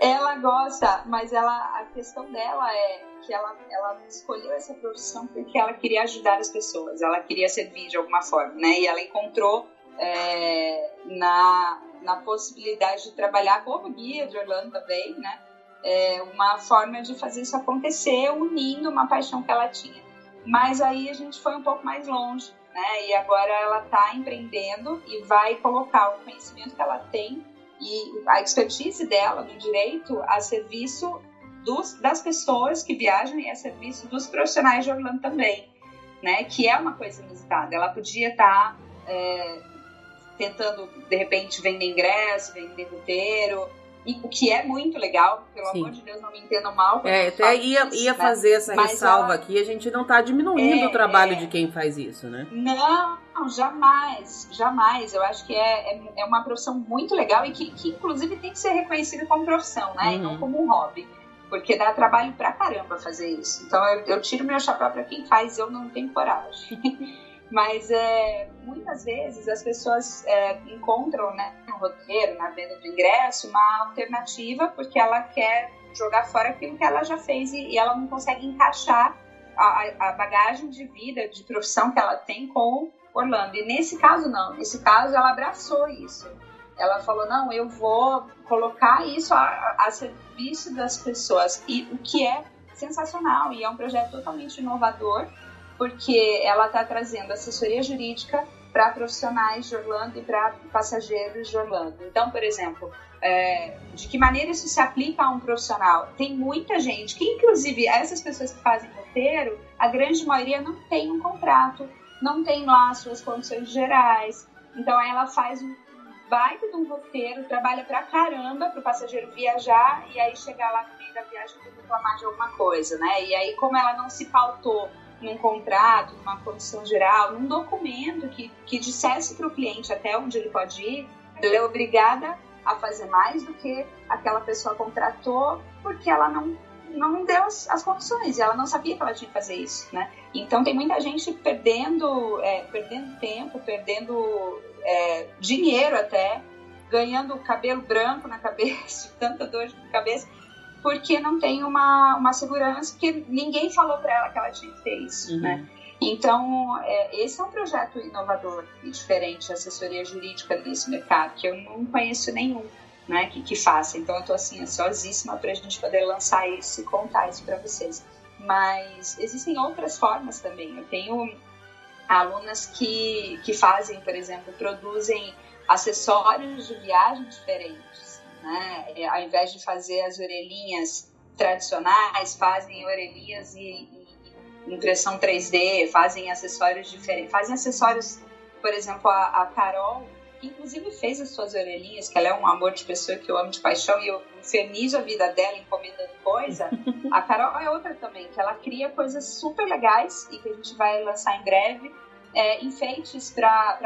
ela gosta, mas ela, a questão dela é que ela, ela escolheu essa profissão porque ela queria ajudar as pessoas, ela queria servir de alguma forma, né? E ela encontrou é, na, na possibilidade de trabalhar como guia de Orlando também, né? É uma forma de fazer isso acontecer, unindo uma paixão que ela tinha. Mas aí a gente foi um pouco mais longe, né? E agora ela está empreendendo e vai colocar o conhecimento que ela tem e a expertise dela no direito a serviço dos, das pessoas que viajam e a serviço dos profissionais de Orlando também, né? Que é uma coisa inusitada. Ela podia estar tá, é, tentando, de repente, vender ingresso, vender roteiro, e o que é muito legal, pelo Sim. amor de Deus, não me entendam mal. É, até ia, isso, ia né? fazer essa Mas ressalva ela... aqui, a gente não está diminuindo é, o trabalho é... de quem faz isso, né? Não, jamais, jamais. Eu acho que é, é, é, uma profissão muito legal e que, que, inclusive, tem que ser reconhecida como profissão, né? Uhum. E não uhum. como um hobby. Porque dá trabalho pra caramba fazer isso. Então eu, eu tiro meu chapéu para quem faz, eu não tenho coragem. Mas é, muitas vezes as pessoas é, encontram né, roteiro, na venda do ingresso, uma alternativa porque ela quer jogar fora aquilo que ela já fez e, e ela não consegue encaixar a, a, bagagem de vida, de profissão que ela tem com Orlando. E nesse caso, não. Nesse caso, ela abraçou isso. Ela falou: não, eu vou colocar isso a, a serviço das pessoas. E o que é sensacional e é um projeto totalmente inovador porque ela está trazendo assessoria jurídica para profissionais de Orlando e para passageiros de Orlando. Então, por exemplo, é, de que maneira isso se aplica a um profissional? Tem muita gente que, inclusive, essas pessoas que fazem roteiro, a grande maioria não tem um contrato, não tem lá suas condições gerais. Então, ela faz um baita de um roteiro, trabalha pra caramba para o passageiro viajar e aí chegar lá no meio da viagem e reclamar de alguma coisa, né? E aí, como ela não se pautou num contrato, numa condição geral, num documento que, que dissesse para o cliente até onde ele pode ir, ela é obrigada a fazer mais do que aquela pessoa contratou, porque ela não, não deu as, as condições, e ela não sabia que ela tinha que fazer isso, né? Então tem muita gente perdendo, é, perdendo tempo, perdendo é, dinheiro até, ganhando cabelo branco na cabeça, tanta dor de cabeça, porque não tem uma, uma segurança, porque ninguém falou para ela que ela tinha que ter isso, uhum. né? Então, é, esse é um projeto inovador e diferente, assessoria jurídica nesse mercado, que eu não conheço nenhum né, que, que faça. Então, eu estou assim, ansiosíssima para a gente poder lançar isso e contar isso para vocês. Mas existem outras formas também. Eu tenho alunas que, que fazem, por exemplo, produzem acessórios de viagem diferentes né? É, ao invés de fazer as orelhinhas tradicionais, fazem orelhinhas e, e impressão 3D, fazem acessórios diferentes, fazem acessórios, por exemplo, a, a Carol, que inclusive fez as suas orelhinhas, que ela é um amor de pessoa que eu amo de paixão e eu infernizo a vida dela encomendando coisa. A Carol é outra também, que ela cria coisas super legais e que a gente vai lançar em breve é, enfeites para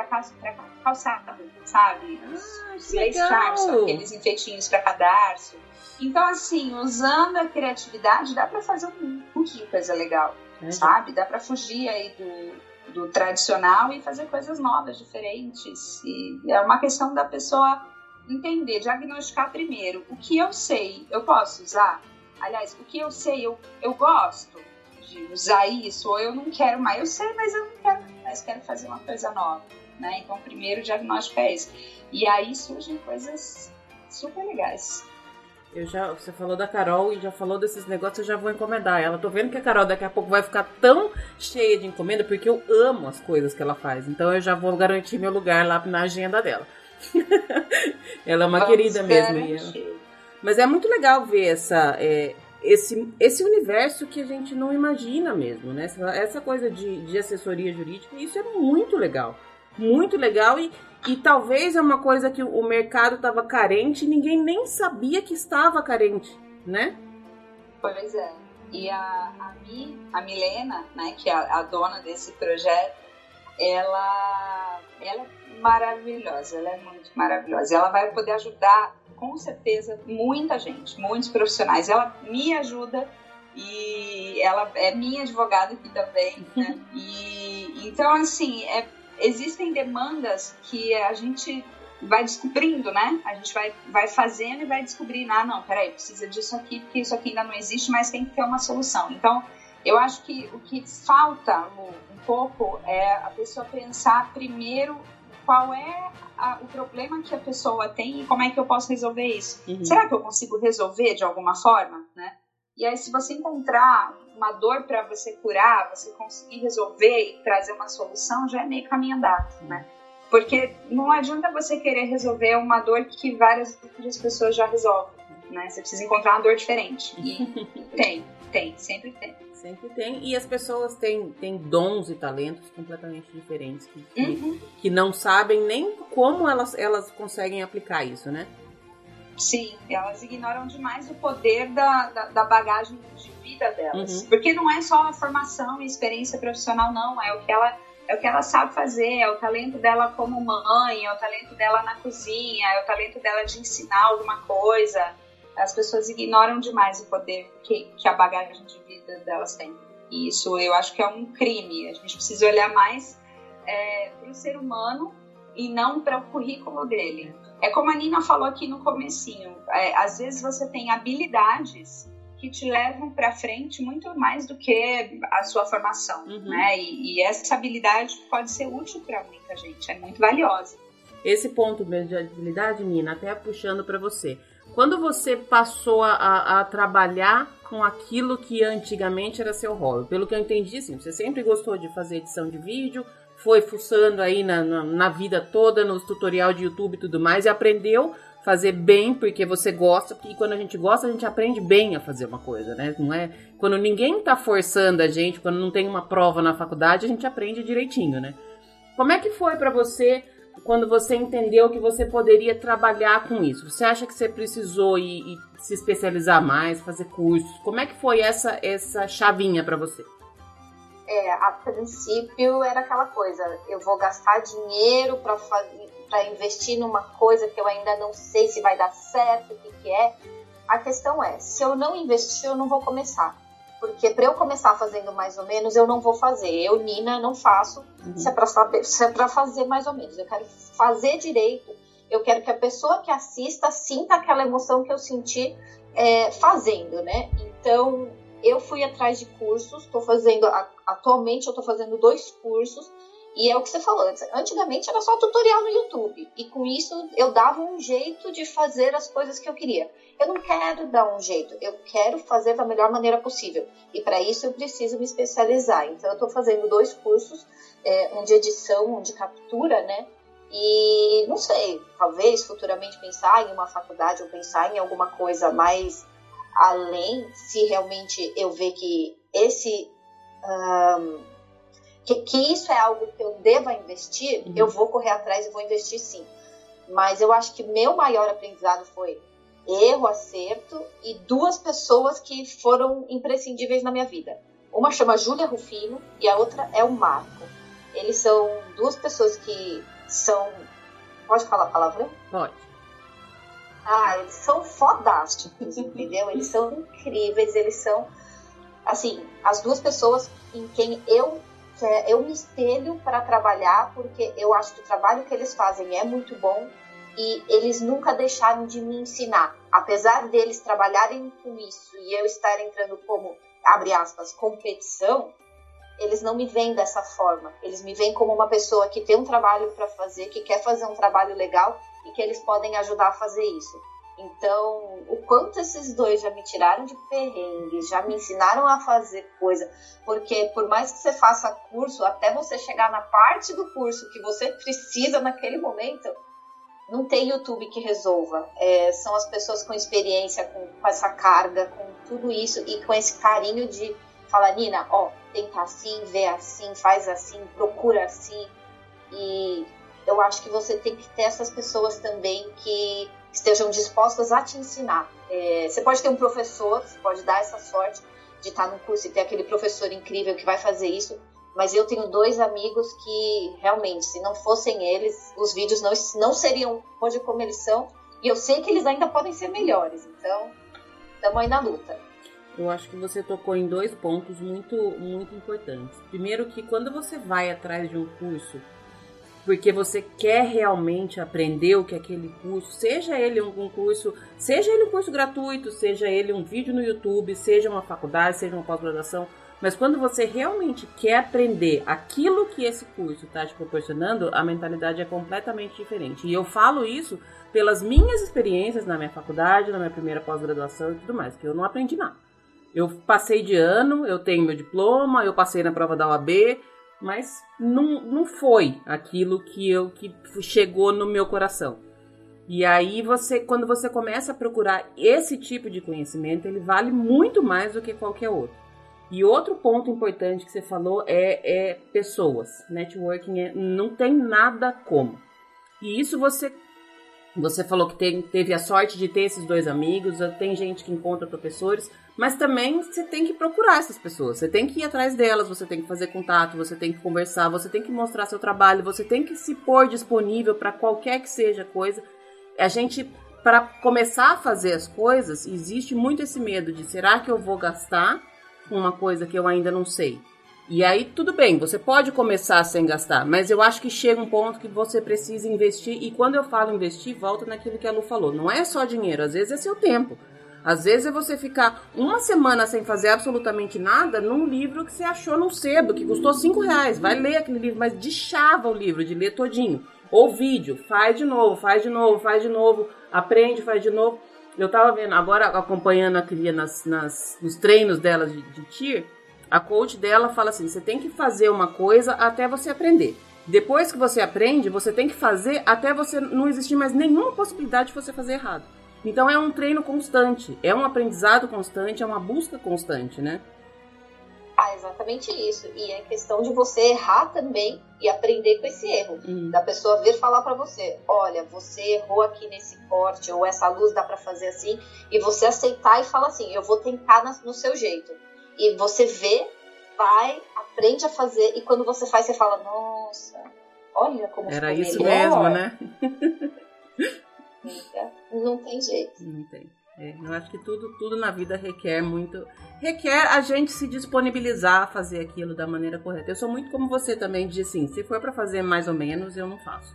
calçado, sabe? Ah, Os lace charms, aqueles enfeitinhos para cadarço. Então, assim, usando a criatividade, dá para fazer um monte de coisa legal, é. sabe? Dá para fugir aí do, do tradicional e fazer coisas novas, diferentes. E é uma questão da pessoa entender, diagnosticar primeiro. O que eu sei, eu posso usar? Aliás, o que eu sei, eu, eu gosto de usar isso, ou eu não quero mais. Eu sei, mas eu não quero mais, quero fazer uma coisa nova. Né? Então, o primeiro diagnóstico é esse. E aí surgem coisas super legais. Eu já, você falou da Carol e já falou desses negócios, eu já vou encomendar ela. Tô vendo que a Carol daqui a pouco vai ficar tão cheia de encomenda, porque eu amo as coisas que ela faz. Então eu já vou garantir meu lugar lá na agenda dela. ela é uma Vamos querida mesmo. Mas é muito legal ver essa, é, esse, esse universo que a gente não imagina mesmo, né? Essa coisa de, de assessoria jurídica, isso é muito legal. Muito legal e, e talvez é uma coisa que o mercado estava carente e ninguém nem sabia que estava carente, né? Pois é. E a, a, Mi, a Milena, né, que é a, a dona desse projeto, ela, ela é maravilhosa, ela é muito maravilhosa. Ela vai poder ajudar com certeza muita gente, muitos profissionais. Ela me ajuda E ela é minha advogada aqui também, né? E então assim, é, existem demandas que a gente vai descobrindo, né? A gente vai, vai fazendo e vai descobrindo, ah, não, peraí, precisa disso aqui, porque isso aqui ainda não existe, mas tem que ter uma solução. Então, eu acho que o que falta um pouco é a pessoa pensar primeiro qual é a, o problema que a pessoa tem e como é que eu posso resolver isso. Uhum. Será que eu consigo resolver de alguma forma, né? E aí, se você encontrar uma dor para você curar, você conseguir resolver e trazer uma solução, já é meio caminho andado, né? Porque não adianta você querer resolver uma dor que várias outras pessoas já resolvem, né? Você precisa encontrar uma dor diferente. E tem, tem, sempre tem. Sempre tem. E as pessoas têm, têm dons e talentos completamente diferentes que, que, uhum. que não sabem nem como elas, elas conseguem aplicar isso, né? Sim, elas ignoram demais o poder da, da, da bagagem de vida delas. Uhum. Porque não é só a formação e experiência profissional, não. É o que ela é o que ela sabe fazer, é o talento dela como mãe, é o talento dela na cozinha, é o talento dela de ensinar alguma coisa. As pessoas ignoram demais o poder que, que a bagagem de vida delas tem. E isso eu acho que é um crime. A gente precisa olhar mais é, para o ser humano e não para o currículo dele. É como a Nina falou aqui no comecinho, é, às vezes você tem habilidades que te levam para frente muito mais do que a sua formação, uhum. né? E, e, essa habilidade pode ser útil para muita gente, é muito valiosa. Esse ponto mesmo de habilidade, Nina, até puxando para você. Quando você passou a, a, trabalhar com aquilo que antigamente era seu hobby, pelo que eu entendi, sim, você sempre gostou de fazer edição de vídeo, foi fuçando aí na, na, na vida toda, nos tutorial de YouTube e tudo mais, e aprendeu fazer bem porque você gosta, porque quando a gente gosta, a gente aprende bem a fazer uma coisa, né? Não é quando ninguém tá forçando a gente, quando não tem uma prova na faculdade, a gente aprende direitinho, né? Como é que foi para você quando você entendeu que você poderia trabalhar com isso? Você acha que você precisou ir se especializar mais, fazer cursos? Como é que foi essa essa chavinha para você? É, a princípio era aquela coisa, eu vou gastar dinheiro para para investir numa coisa que eu ainda não sei se vai dar certo, o que, que é. A questão é, se eu não investir, eu não vou começar. Porque para eu começar fazendo mais ou menos, eu não vou fazer. Eu, Nina, não faço uhum. se é para saber, se é para fazer mais ou menos. Eu quero fazer direito. Eu quero que a pessoa que assista sinta aquela emoção que eu senti é, fazendo, né? Então, eu fui atrás de cursos, estou fazendo, atualmente eu estou fazendo dois cursos, e é o que você falou, antigamente era só tutorial no YouTube, e com isso eu dava um jeito de fazer as coisas que eu queria. Eu não quero dar um jeito, eu quero fazer da melhor maneira possível, e para isso eu preciso me especializar. Então eu estou fazendo dois cursos, é, um de edição, um de captura, né? E não sei, talvez futuramente pensar em uma faculdade ou pensar em alguma coisa mais além, se realmente eu ver que esse. Um, que, que, isso é algo que eu deva investir, uhum. eu vou correr atrás e vou investir sim. Mas eu acho que meu maior aprendizado foi erro, acerto e duas pessoas que foram imprescindíveis na minha vida. Uma chama Júlia Rufino e a outra é o Marco. Eles são duas pessoas que são. Pode falar palavrão? Pode. Ah, eles são fodásticos, entendeu? Eles são incríveis, eles são, assim, as duas pessoas em quem eu eu me espelho para trabalhar, porque eu acho que o trabalho que eles fazem é muito bom e eles nunca deixaram de me ensinar. Apesar deles trabalharem com isso e eu estar entrando como, abre aspas, competição, eles não me veem dessa forma. Eles me veem como uma pessoa que tem um trabalho para fazer, que quer fazer um trabalho legal e que eles podem ajudar a fazer isso. Então, o quanto esses dois já me tiraram de perrengues, já me ensinaram a fazer coisa, porque por mais que você faça curso, até você chegar na parte do curso que você precisa naquele momento, não tem YouTube que resolva. É, são as pessoas com experiência, com, com, essa carga, com tudo isso e com esse carinho de falar, Nina, ó, tenta assim, vê assim, faz assim, procura assim. E eu acho que você tem que ter essas pessoas também que estejam dispostas a te ensinar. É, você pode ter um professor, você pode dar essa sorte de estar no curso e ter aquele professor incrível que vai fazer isso, mas eu tenho dois amigos que realmente, se não fossem eles, os vídeos não, não seriam hoje como eles são, e eu sei que eles ainda podem ser melhores, então estamos aí na luta. Eu acho que você tocou em dois pontos muito, muito importantes. Primeiro, que quando você vai atrás de um curso, porque você quer realmente aprender o que é aquele curso, seja ele um curso, seja ele um curso gratuito, seja ele um vídeo no YouTube, seja uma faculdade, seja uma pós-graduação, mas quando você realmente quer aprender aquilo que esse curso está te proporcionando, a mentalidade é completamente diferente. E eu falo isso pelas minhas experiências na minha faculdade, na minha primeira pós-graduação e tudo mais, que eu não aprendi nada. Eu passei de ano, eu tenho meu diploma, eu passei na prova da OAB, mas não, não foi aquilo que eu que chegou no meu coração. E aí você, quando você começa a procurar esse tipo de conhecimento, ele vale muito mais do que qualquer outro. E outro ponto importante que você falou é, é pessoas. Networking é, não tem nada como. E isso você você falou que tem, teve a sorte de ter esses dois amigos, tem gente que encontra professores, mas também você tem que procurar essas pessoas, você tem que ir atrás delas, você tem que fazer contato, você tem que conversar, você tem que mostrar seu trabalho, você tem que se pôr disponível para qualquer que seja coisa. A gente, para começar a fazer as coisas, existe muito esse medo de será que eu vou gastar uma coisa que eu ainda não sei? E aí, tudo bem, você pode começar sem gastar, mas eu acho que chega um ponto que você precisa investir. E quando eu falo investir, volta naquilo que a Lu falou: não é só dinheiro, às vezes é seu tempo. Às vezes é você ficar uma semana sem fazer absolutamente nada num livro que você achou no cedo, que custou cinco reais. Vai ler aquele livro, mas deixava o livro de ler todinho. Ou vídeo, faz de novo, faz de novo, faz de novo, aprende, faz de novo. Eu tava vendo, agora acompanhando a cria nas, nas, nos treinos dela de, de TIR, a coach dela fala assim: você tem que fazer uma coisa até você aprender. Depois que você aprende, você tem que fazer até você não existir mais nenhuma possibilidade de você fazer errado. Então é um treino constante, é um aprendizado constante, é uma busca constante, né? Ah, exatamente isso. E é questão de você errar também e aprender com esse erro. Uhum. Da pessoa vir falar para você: olha, você errou aqui nesse corte, ou essa luz dá para fazer assim, e você aceitar e falar assim: eu vou tentar no seu jeito. E você vê, vai, aprende a fazer, e quando você faz, você fala, nossa, olha como Era isso melhor. mesmo, né? não tem jeito. Não tem. É, eu acho que tudo, tudo na vida requer muito. Requer a gente se disponibilizar a fazer aquilo da maneira correta. Eu sou muito como você também, de assim, se for para fazer mais ou menos, eu não faço.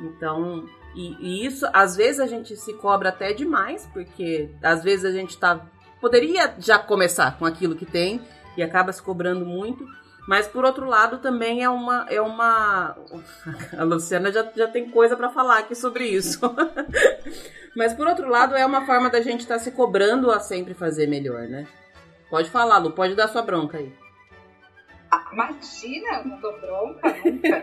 Então, e, e, isso, às vezes a gente se cobra até demais, porque às vezes a gente tá poderia já começar com aquilo que tem e acaba se cobrando muito. Mas por outro lado também é uma é uma a Luciana já, já tem coisa para falar aqui sobre isso. Mas por outro lado é uma forma da gente estar tá se cobrando a sempre fazer melhor, né? Pode falar, Lu, pode dar sua bronca aí. Ah, imagina, não dou bronca nunca.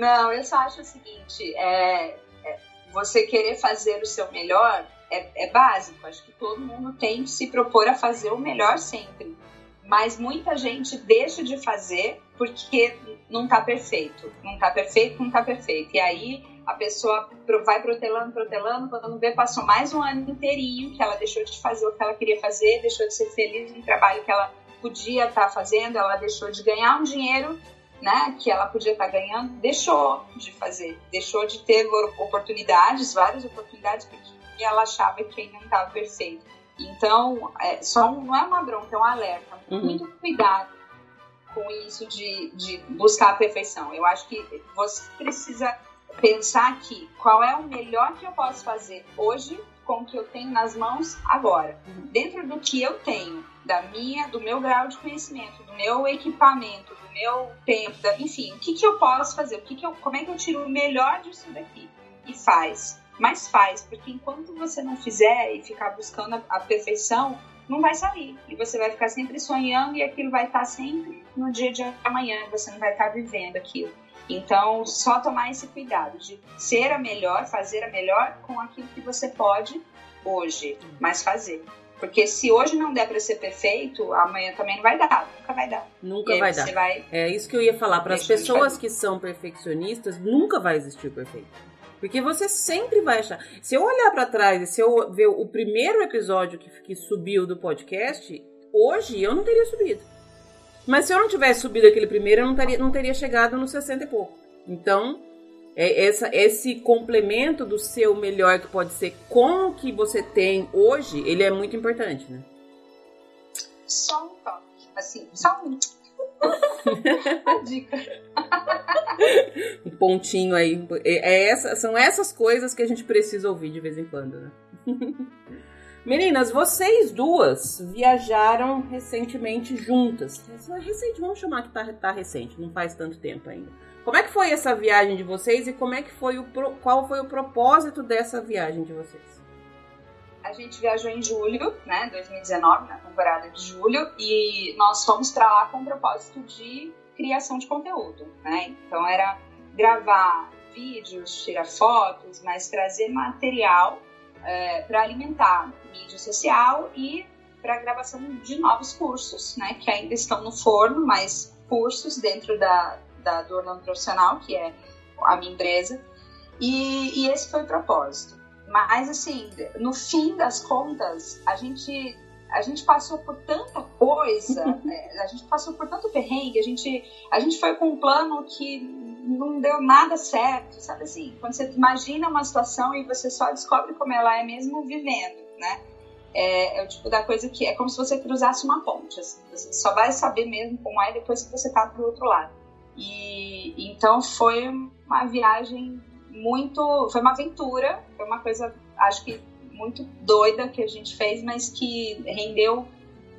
não, eu só acho o seguinte, é, é, você querer fazer o seu melhor é, é básico. Acho que todo mundo tem que se propor a fazer o melhor sempre. Mas muita gente deixa de fazer porque não tá perfeito. Não tá perfeito, não tá perfeito. E aí a pessoa vai protelando, protelando, quando vê, passou mais um ano inteirinho que ela deixou de fazer o que ela queria fazer, deixou de ser feliz no trabalho que ela podia estar tá fazendo, ela deixou de ganhar um dinheiro né, que ela podia estar tá ganhando, deixou de fazer, deixou de ter oportunidades, várias oportunidades, porque ela achava que ainda não estava perfeito. Então, é, só não é uma bronca, é um alerta. Uhum. Muito cuidado com isso de, de buscar a perfeição. Eu acho que você precisa pensar aqui qual é o melhor que eu posso fazer hoje com o que eu tenho nas mãos agora. Uhum. Dentro do que eu tenho, da minha, do meu grau de conhecimento, do meu equipamento, do meu tempo, da, enfim, o que, que eu posso fazer? O que, que eu, como é que eu tiro o melhor disso daqui? E faz mas faz, porque enquanto você não fizer e ficar buscando a, perfeição, não vai sair. E você vai ficar sempre sonhando e aquilo vai estar sempre no dia de amanhã, você não vai estar vivendo aquilo. Então, só tomar esse cuidado de ser a melhor, fazer a melhor com aquilo que você pode hoje, mas fazer. Porque se hoje não der para ser perfeito, amanhã também não vai dar, nunca vai dar. Nunca vai dar. Vai... É isso que eu ia falar. Para as pessoas que são perfeccionistas, nunca vai existir o perfeito. Porque você sempre vai achar. Se eu olhar para trás e se eu ver o primeiro episódio que, que subiu do podcast, hoje eu não teria subido. Mas se eu não tivesse subido aquele primeiro, eu não teria, não teria chegado nos 60 e pouco. Então, É essa, esse complemento do seu melhor que pode ser com o que você tem hoje, ele é muito importante, né? Só um toque, assim, só um. A dica. um pontinho aí. É, é essa, são essas coisas que a gente precisa ouvir de vez em quando, né? Meninas, vocês duas viajaram recentemente juntas. Recente, vamos chamar que tá, tá recente, não faz tanto tempo ainda. Como é que foi essa viagem de vocês e como é que foi o qual foi o propósito dessa viagem de vocês? A gente viajou em julho, né, 2019, na temporada de julho, e nós fomos para lá com o propósito de criação de conteúdo, né? Então era gravar vídeos, tirar fotos, mas trazer material é, para alimentar mídia social e para gravação de novos cursos, né, que ainda estão no forno, mas cursos dentro da, da do Orlando Profissional, que é a minha empresa, e, e esse foi o propósito. Mas, assim, no fim das contas, a gente a gente passou por tanta coisa, né? a gente passou por tanto perrengue, a gente, a gente foi com um plano que não deu nada certo, sabe assim? Quando você imagina uma situação e você só descobre como ela é mesmo vivendo, né? É, é, o tipo da coisa que é como se você cruzasse uma ponte, assim, você só vai saber mesmo como é depois que você tá pro outro lado. E então foi uma viagem muito, foi uma aventura, foi uma coisa, acho que muito doida que a gente fez, mas que rendeu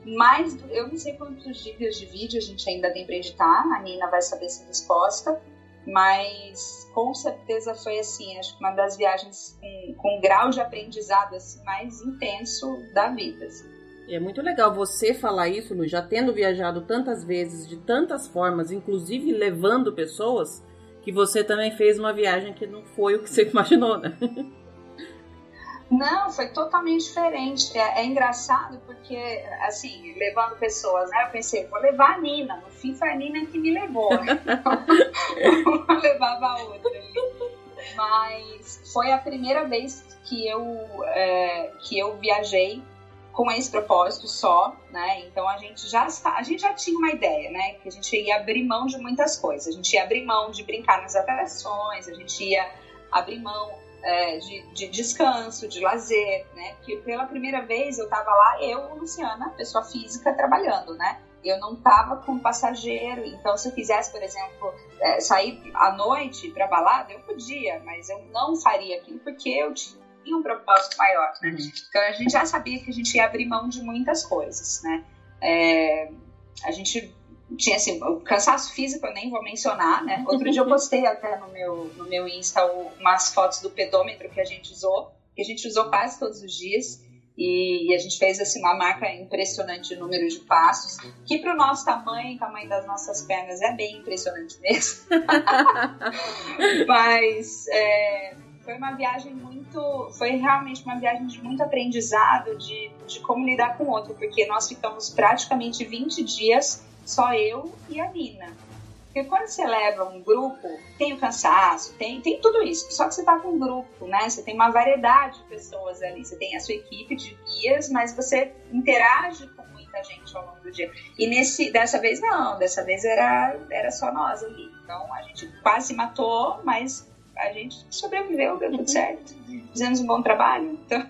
mais, eu não sei quantos gigas de vídeo a gente ainda tem para editar, a Nina vai saber essa resposta, mas com certeza foi assim, acho que uma das viagens com, com um grau de aprendizado assim, mais intenso da vida. Assim. É muito legal você falar isso, Lu, já tendo viajado tantas vezes, de tantas formas, inclusive levando pessoas, que você também fez uma viagem que não foi o que você imaginou, né? Não, foi totalmente diferente. É, é, engraçado porque, assim, levando pessoas, né? Eu pensei, vou levar a Nina. No fim foi a Nina que me levou. Então, levava a outra. Mas foi a primeira vez que eu, é, que eu viajei com esse propósito só, né? Então a gente já a gente já tinha uma ideia, né? Que a gente ia abrir mão de muitas coisas. A gente ia abrir mão de brincar nas atrações, a gente ia abrir mão é, de, de, descanso, de lazer, né? Porque pela primeira vez eu estava lá, eu, Luciana, pessoa física, trabalhando, né? Eu não estava com passageiro, então se eu quisesse, por exemplo, é, sair à noite para balada, eu podia, mas eu não faria aquilo porque eu tinha um propósito maior, né? Uhum. Então a gente já sabia que a gente ia abrir mão de muitas coisas, né? É, a gente tinha assim, o cansaço físico eu nem vou mencionar, né? Outro dia eu postei até no meu, no meu Insta umas fotos do pedômetro que a gente usou, que a gente usou quase todos os dias. E, e a gente fez assim uma marca impressionante de número de passos, que para o nosso tamanho, tamanho das nossas pernas, é bem impressionante mesmo. Mas é, foi uma viagem muito. Foi realmente uma viagem de muito aprendizado de, de como lidar com o outro, porque nós ficamos praticamente 20 dias só eu e a Nina. Porque quando você leva um grupo, tem o cansaço, tem, tem tudo isso. Só que você tá com um grupo, né? Você tem uma variedade de pessoas ali. Você tem a sua equipe de guias, mas você interage com muita gente ao longo do dia. E nesse, dessa vez não, dessa vez era, era só nós ali. Então a gente quase matou, mas a gente sobreviveu, deu tudo certo. Fizemos um bom trabalho. Então.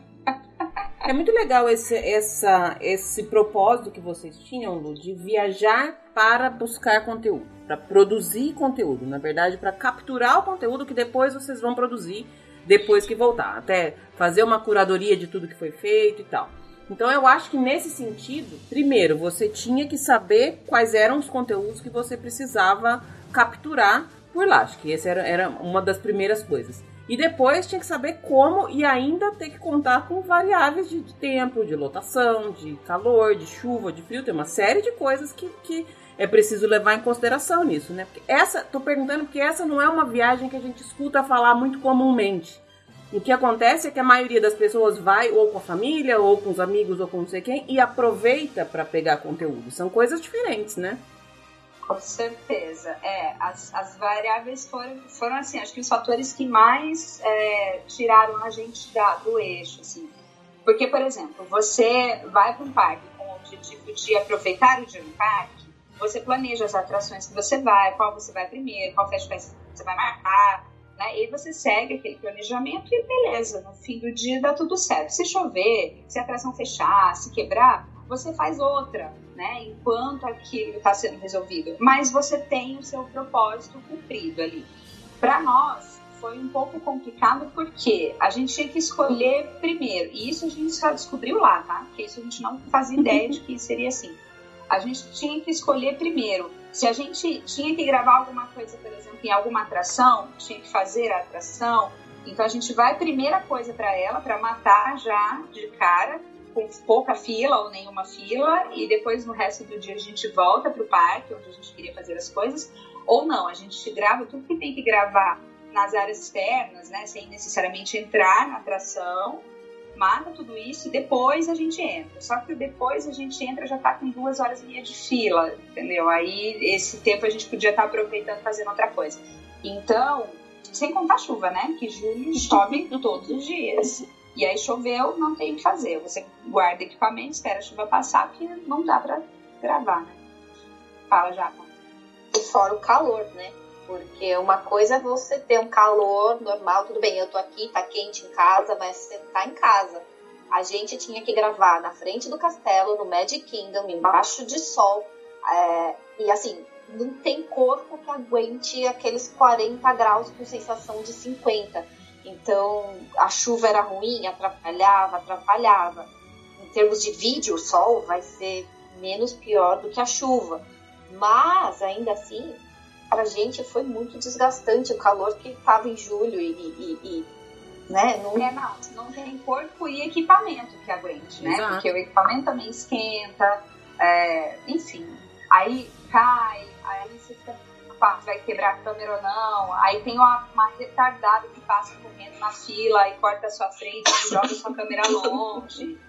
É muito legal esse, essa, esse propósito que vocês tinham, Lu, de viajar para buscar conteúdo, para produzir conteúdo, na verdade, para capturar o conteúdo que depois vocês vão produzir depois que voltar, até fazer uma curadoria de tudo que foi feito e tal. Então eu acho que nesse sentido, primeiro, você tinha que saber quais eram os conteúdos que você precisava capturar por lá. Acho que essa era, era uma das primeiras coisas. E depois tinha que saber como e ainda ter que contar com variáveis de, de tempo, de lotação, de calor, de chuva, de frio. Tem uma série de coisas que, que é preciso levar em consideração nisso, né? Porque essa, tô perguntando porque essa não é uma viagem que a gente escuta falar muito comumente. O que acontece é que a maioria das pessoas vai ou com a família, ou com os amigos, ou com não sei quem, e aproveita para pegar conteúdo. São coisas diferentes, né? Com certeza. É, as, as variáveis foram, foram assim, acho que os fatores que mais é, tiraram a gente da, do eixo, assim. Porque, por exemplo, você vai para um parque com o objetivo de aproveitar o dia no parque, você planeja as atrações que você vai, qual você vai primeiro, qual festival você vai marcar, Né? E você segue aquele planejamento e beleza, no fim do dia dá tudo certo. Se chover, se a atração fechar, se quebrar, você faz outra, né? Enquanto aquilo está sendo resolvido. Mas você tem o seu propósito cumprido ali. Para nós, foi um pouco complicado porque a gente tinha que escolher primeiro. E isso a gente só descobriu lá, tá? Porque isso a gente não fazia ideia de que seria assim. A gente tinha que escolher primeiro. Se a gente tinha que gravar alguma coisa, por exemplo, em alguma atração, tinha que fazer a atração. Então a gente vai primeira coisa para ela, para matar já de cara, com pouca fila ou nenhuma fila, e depois no resto do dia a gente volta para o parque, onde a gente queria fazer as coisas. Ou não, a gente grava tudo que tem que gravar nas áreas externas, né, sem necessariamente entrar na atração, mata tudo isso e depois a gente entra. Só que depois a gente entra já tá com duas horas e meia de fila, entendeu? Aí esse tempo a gente podia estar tá aproveitando fazendo outra coisa. Então, sem contar chuva, né? Que julho chove todos os dias. E aí choveu, não tem o que fazer. Você guarda equipamento, espera a chuva passar, porque não dá para gravar, né? Fala, Japa. E fora o calor, né? Porque uma coisa é você ter um calor normal, tudo bem, eu tô aqui, tá quente em casa, mas você tá em casa. A gente tinha que gravar na frente do castelo, no Magic Kingdom, embaixo de sol. É, e assim, não tem corpo que aguente aqueles 40 graus com sensação de 50. Então, a chuva era ruim, atrapalhava, atrapalhava. Em termos de vídeo, o sol vai ser menos pior do que a chuva. Mas, ainda assim, para a gente foi muito desgastante o calor que estava em julho e, e, e né? Não... É, não, não tem corpo e equipamento que aguente, né? Exato. Porque o equipamento também esquenta, é, enfim. Aí cai, aí você fica vai quebrar a câmera ou não. Aí tem uma, uma retardada que passa correndo na fila e corta a sua frente e joga sua câmera longe.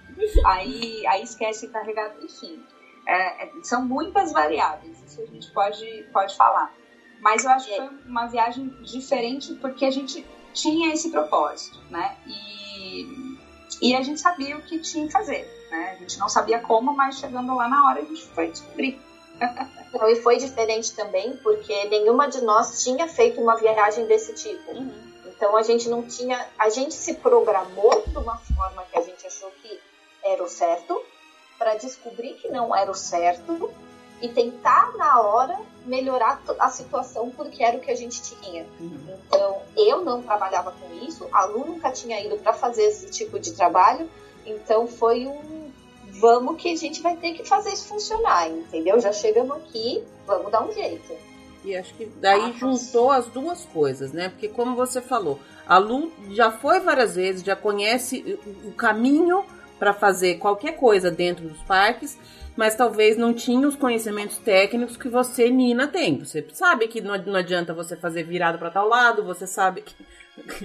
Aí, aí esquece de carregar, enfim. É, é, são muitas variáveis, isso a gente pode, pode falar. Mas eu acho que foi uma viagem diferente porque a gente tinha esse propósito, né? E, e a gente sabia o que tinha que fazer, né? A gente não sabia como, mas chegando lá na hora a gente foi descobrir. E foi diferente também porque nenhuma de nós tinha feito uma viagem desse tipo. Uhum. Então a gente não tinha, a gente se programou de uma forma que a gente achou que era o certo, para descobrir que não era o certo e tentar na hora melhorar a situação porque era o que a gente tinha. Uhum. Então, eu não trabalhava com isso, a Lu nunca tinha ido para fazer esse tipo de trabalho, então foi um vamos que a gente vai ter que fazer isso funcionar, entendeu? Já chegamos aqui, vamos dar um jeito. E acho que daí ah, juntou as duas coisas, né? Porque como você falou, a Lu já foi várias vezes, já conhece o caminho para fazer qualquer coisa dentro dos parques mas talvez não tinha os conhecimentos técnicos que você, Nina, tem. Você sabe que não, adianta você fazer virado para tal lado, você sabe que,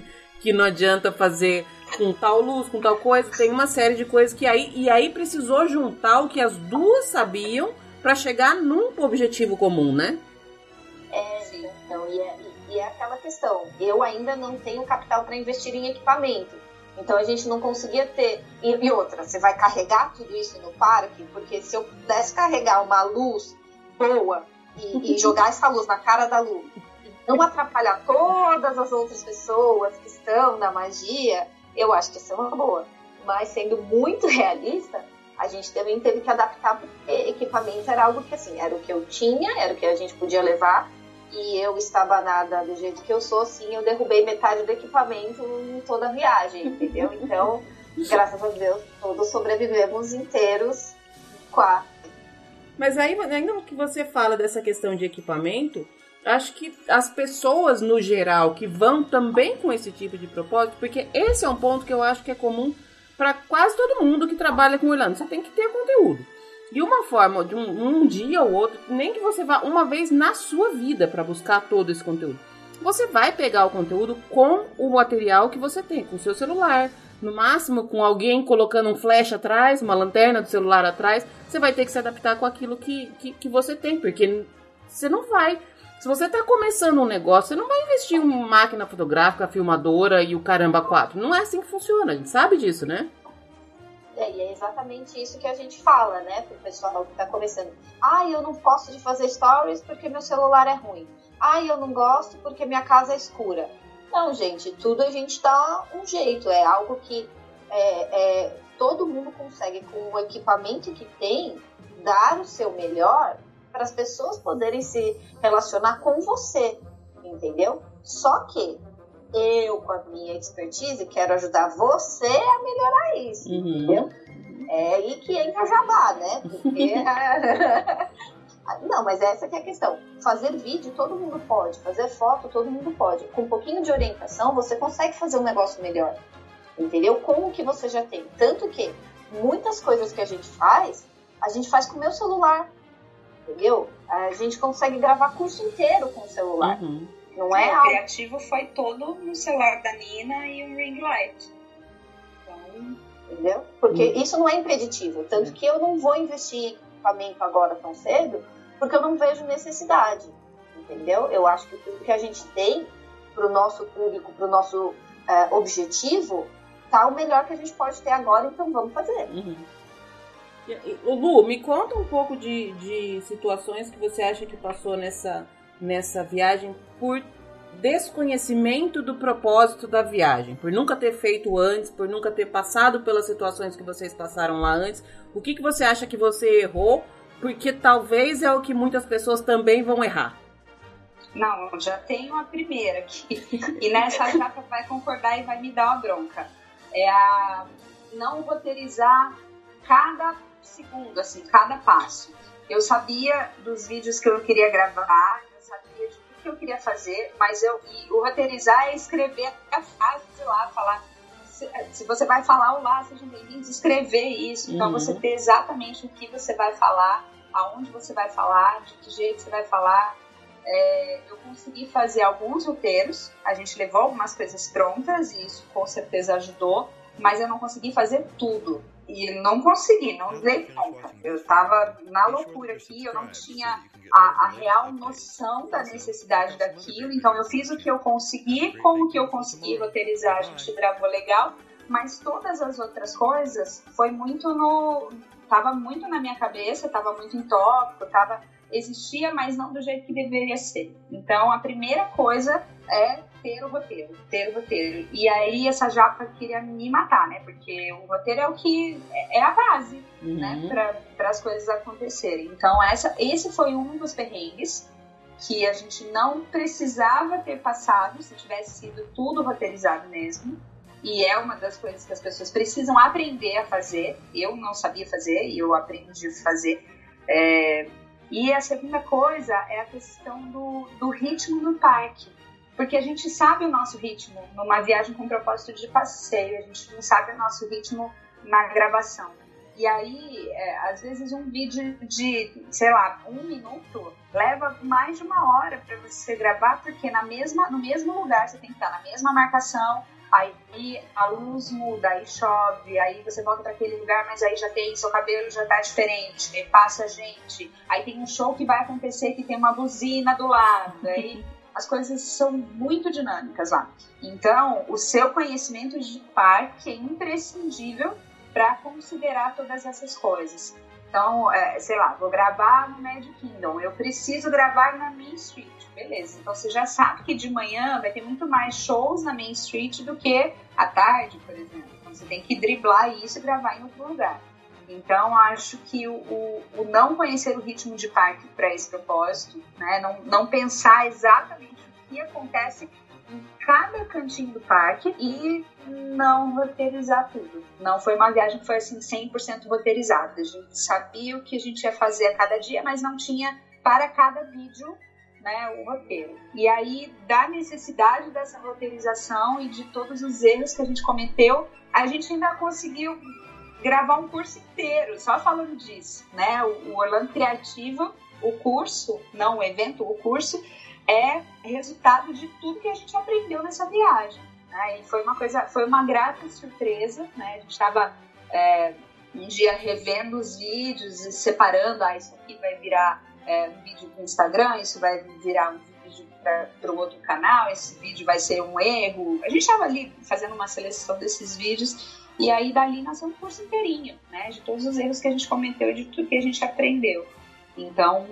que não adianta fazer com tal luz, com tal coisa. Tem uma série de coisas que aí. E aí precisou juntar o que as duas sabiam para chegar num objetivo comum, né? É, então, e é, e é aquela questão. Eu ainda não tenho capital para investir em equipamento. Então a gente não conseguia ter. E, e, outra, você vai carregar tudo isso no parque, porque se eu pudesse carregar uma luz boa e, e jogar essa luz na cara da luz e não atrapalhar todas as outras pessoas que estão na magia, eu acho que isso é uma boa. Mas sendo muito realista, a gente também teve que adaptar porque equipamento era algo que assim, era o que eu tinha, era o que a gente podia levar e eu estava nada do jeito que eu sou, assim, eu derrubei metade do equipamento em toda a viagem, entendeu? Então, graças a Deus, todos sobrevivemos inteiros quatro. Mas aí, ainda que você fala dessa questão de equipamento, acho que as pessoas no geral que vão também com esse tipo de propósito, porque esse é um ponto que eu acho que é comum para quase todo mundo que trabalha com Orlando. Você tem que ter conteúdo. E uma forma de um, um dia ou outro, nem que você vá uma vez na sua vida para buscar todo esse conteúdo. Você vai pegar o conteúdo com o material que você tem, com o seu celular, no máximo com alguém colocando um flash atrás, uma lanterna do celular atrás, você vai ter que se adaptar com aquilo que, que, que você tem, porque você não vai. Se você está começando um negócio, você não vai investir em máquina fotográfica, filmadora e o caramba 4. Não é assim que funciona, a gente sabe disso, né? É, e é exatamente isso que a gente fala, né, pro pessoal que tá começando. Ah, eu não posso de fazer stories porque meu celular é ruim. Ah, eu não gosto porque minha casa é escura. Não, gente, tudo a gente dá um jeito. É algo que é, é, todo mundo consegue, com o equipamento que tem, dar o seu melhor para as pessoas poderem se relacionar com você, entendeu? Só que eu, com a minha expertise, quero ajudar você a melhorar isso, uhum. entendeu? É aí que entra jabá, né? Porque. Não, mas essa que é a questão. Fazer vídeo todo mundo pode, fazer foto todo mundo pode. Com um pouquinho de orientação, você consegue fazer um negócio melhor. Entendeu? Com o que você já tem. Tanto que muitas coisas que a gente faz, a gente faz com o meu celular. Entendeu? A gente consegue gravar curso inteiro com o celular. Uhum. Não é? O algo... criativo foi todo no celular da Nina e um ring light. Então... Entendeu? Porque uhum. isso não é impeditivo. Tanto que eu não vou investir em equipamento agora tão cedo, porque eu não vejo necessidade. Entendeu? Eu acho que tudo que a gente tem para o nosso público, para o nosso é, objetivo, tá o melhor que a gente pode ter agora, então vamos fazer. Uhum. O Lu, me conta um pouco de, de situações que você acha que passou nessa, nessa viagem por desconhecimento do propósito da viagem, por nunca ter feito antes, por nunca ter passado pelas situações que vocês passaram lá antes. O que, que você acha que você errou? Porque talvez é o que muitas pessoas também vão errar. Não, já tenho a primeira aqui. E nessa já vai concordar e vai me dar uma bronca. É a não roteirizar cada segundo, assim, cada passo. Eu sabia dos vídeos que eu queria gravar, eu sabia de tudo que eu queria fazer, mas eu e o roteirizar é escrever a frase lá, falar se, se você vai falar olá, sejam bem-vindos, escrever isso. Então uhum. você ter exatamente o que você vai falar, aonde você vai falar, de que jeito você vai falar. É, eu consegui fazer alguns roteiros, a gente levou algumas coisas prontas e isso com certeza ajudou, mas eu não consegui fazer tudo. E não consegui, não dei conta. Eu estava na loucura aqui, eu não tinha a, a, real noção da necessidade daquilo. Então eu fiz o que eu consegui, com o que eu consegui roteirizar, a gente gravou legal. Mas todas as outras coisas foi muito no. Tava muito na minha cabeça, tava muito em tópico, tava existia, mas não do jeito que deveria ser. Então, a primeira coisa é ter o roteiro, ter o roteiro. E aí essa japa queria me matar, né? Porque o roteiro é o que é a base, uhum. né, para as coisas acontecerem. Então, essa esse foi um dos perrengues que a gente não precisava ter passado se tivesse sido tudo roteirizado mesmo. E é uma das coisas que as pessoas precisam aprender a fazer. Eu não sabia fazer e eu aprendi a fazer. É, e a segunda coisa é a questão do, do ritmo no parque. Porque a gente sabe o nosso ritmo numa viagem com propósito de passeio, a gente não sabe o nosso ritmo na gravação. E aí, é, às vezes, um vídeo de, sei lá, um minuto leva mais de uma hora para você gravar, porque na mesma, no mesmo lugar você tem que estar na mesma marcação, aí a luz muda, aí chove, aí você volta para aquele lugar, mas aí já tem, seu cabelo já tá diferente, passa gente, aí tem um show que vai acontecer que tem uma buzina do lado, aí as coisas são muito dinâmicas lá. Então, o seu conhecimento de parque é imprescindível para considerar todas essas coisas. Então, é, sei lá, vou gravar no Magic Kingdom, eu preciso gravar na Main Street, beleza. Então você já sabe que de manhã vai ter muito mais shows na Main Street do que à tarde, por exemplo. Então você tem que driblar isso e gravar em outro lugar. Então, acho que o, o, não conhecer o ritmo de parque para esse propósito, né, não, não pensar exatamente o que acontece em cada cantinho do parque e não roteirizar tudo. Não foi uma viagem que foi assim 100% roteirizada. A gente sabia o que a gente ia fazer a cada dia, mas não tinha para cada vídeo né, o roteiro. E aí, da necessidade dessa roteirização e de todos os erros que a gente cometeu, a gente ainda conseguiu gravar um curso inteiro só falando disso, né? O Orlando Criativo, o curso, não o evento, o curso, é resultado de tudo que a gente aprendeu nessa viagem. Né? E foi uma coisa, foi uma grata surpresa, né? A gente estava é, um dia revendo os vídeos e separando, ah, isso aqui vai virar é, um vídeo para o Instagram, isso vai virar um vídeo para o outro canal, esse vídeo vai ser um erro. A gente estava ali fazendo uma seleção desses vídeos e aí dali nasceu um curso inteirinho, né? De todos os erros que a gente cometeu e de tudo que a gente aprendeu. Então,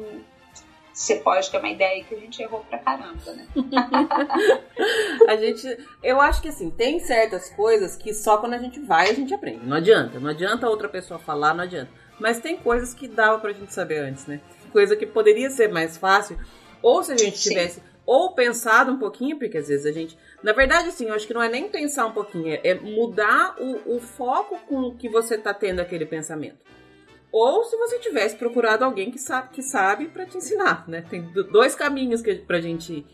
você pode ter uma ideia que a gente errou pra caramba, né? a gente. Eu acho que assim, tem certas coisas que só quando a gente vai a gente aprende. Não adianta. Não adianta outra pessoa falar, não adianta. Mas tem coisas que dava pra gente saber antes, né? Coisa que poderia ser mais fácil. Ou se a gente tivesse. Sim. Ou pensado um pouquinho, porque às vezes a gente. Na verdade, assim, eu acho que não é nem pensar um pouquinho, é mudar o, o foco com que você tá tendo aquele pensamento ou se você tivesse procurado alguém que sabe que sabe para te ensinar, né? Tem dois caminhos que pra gente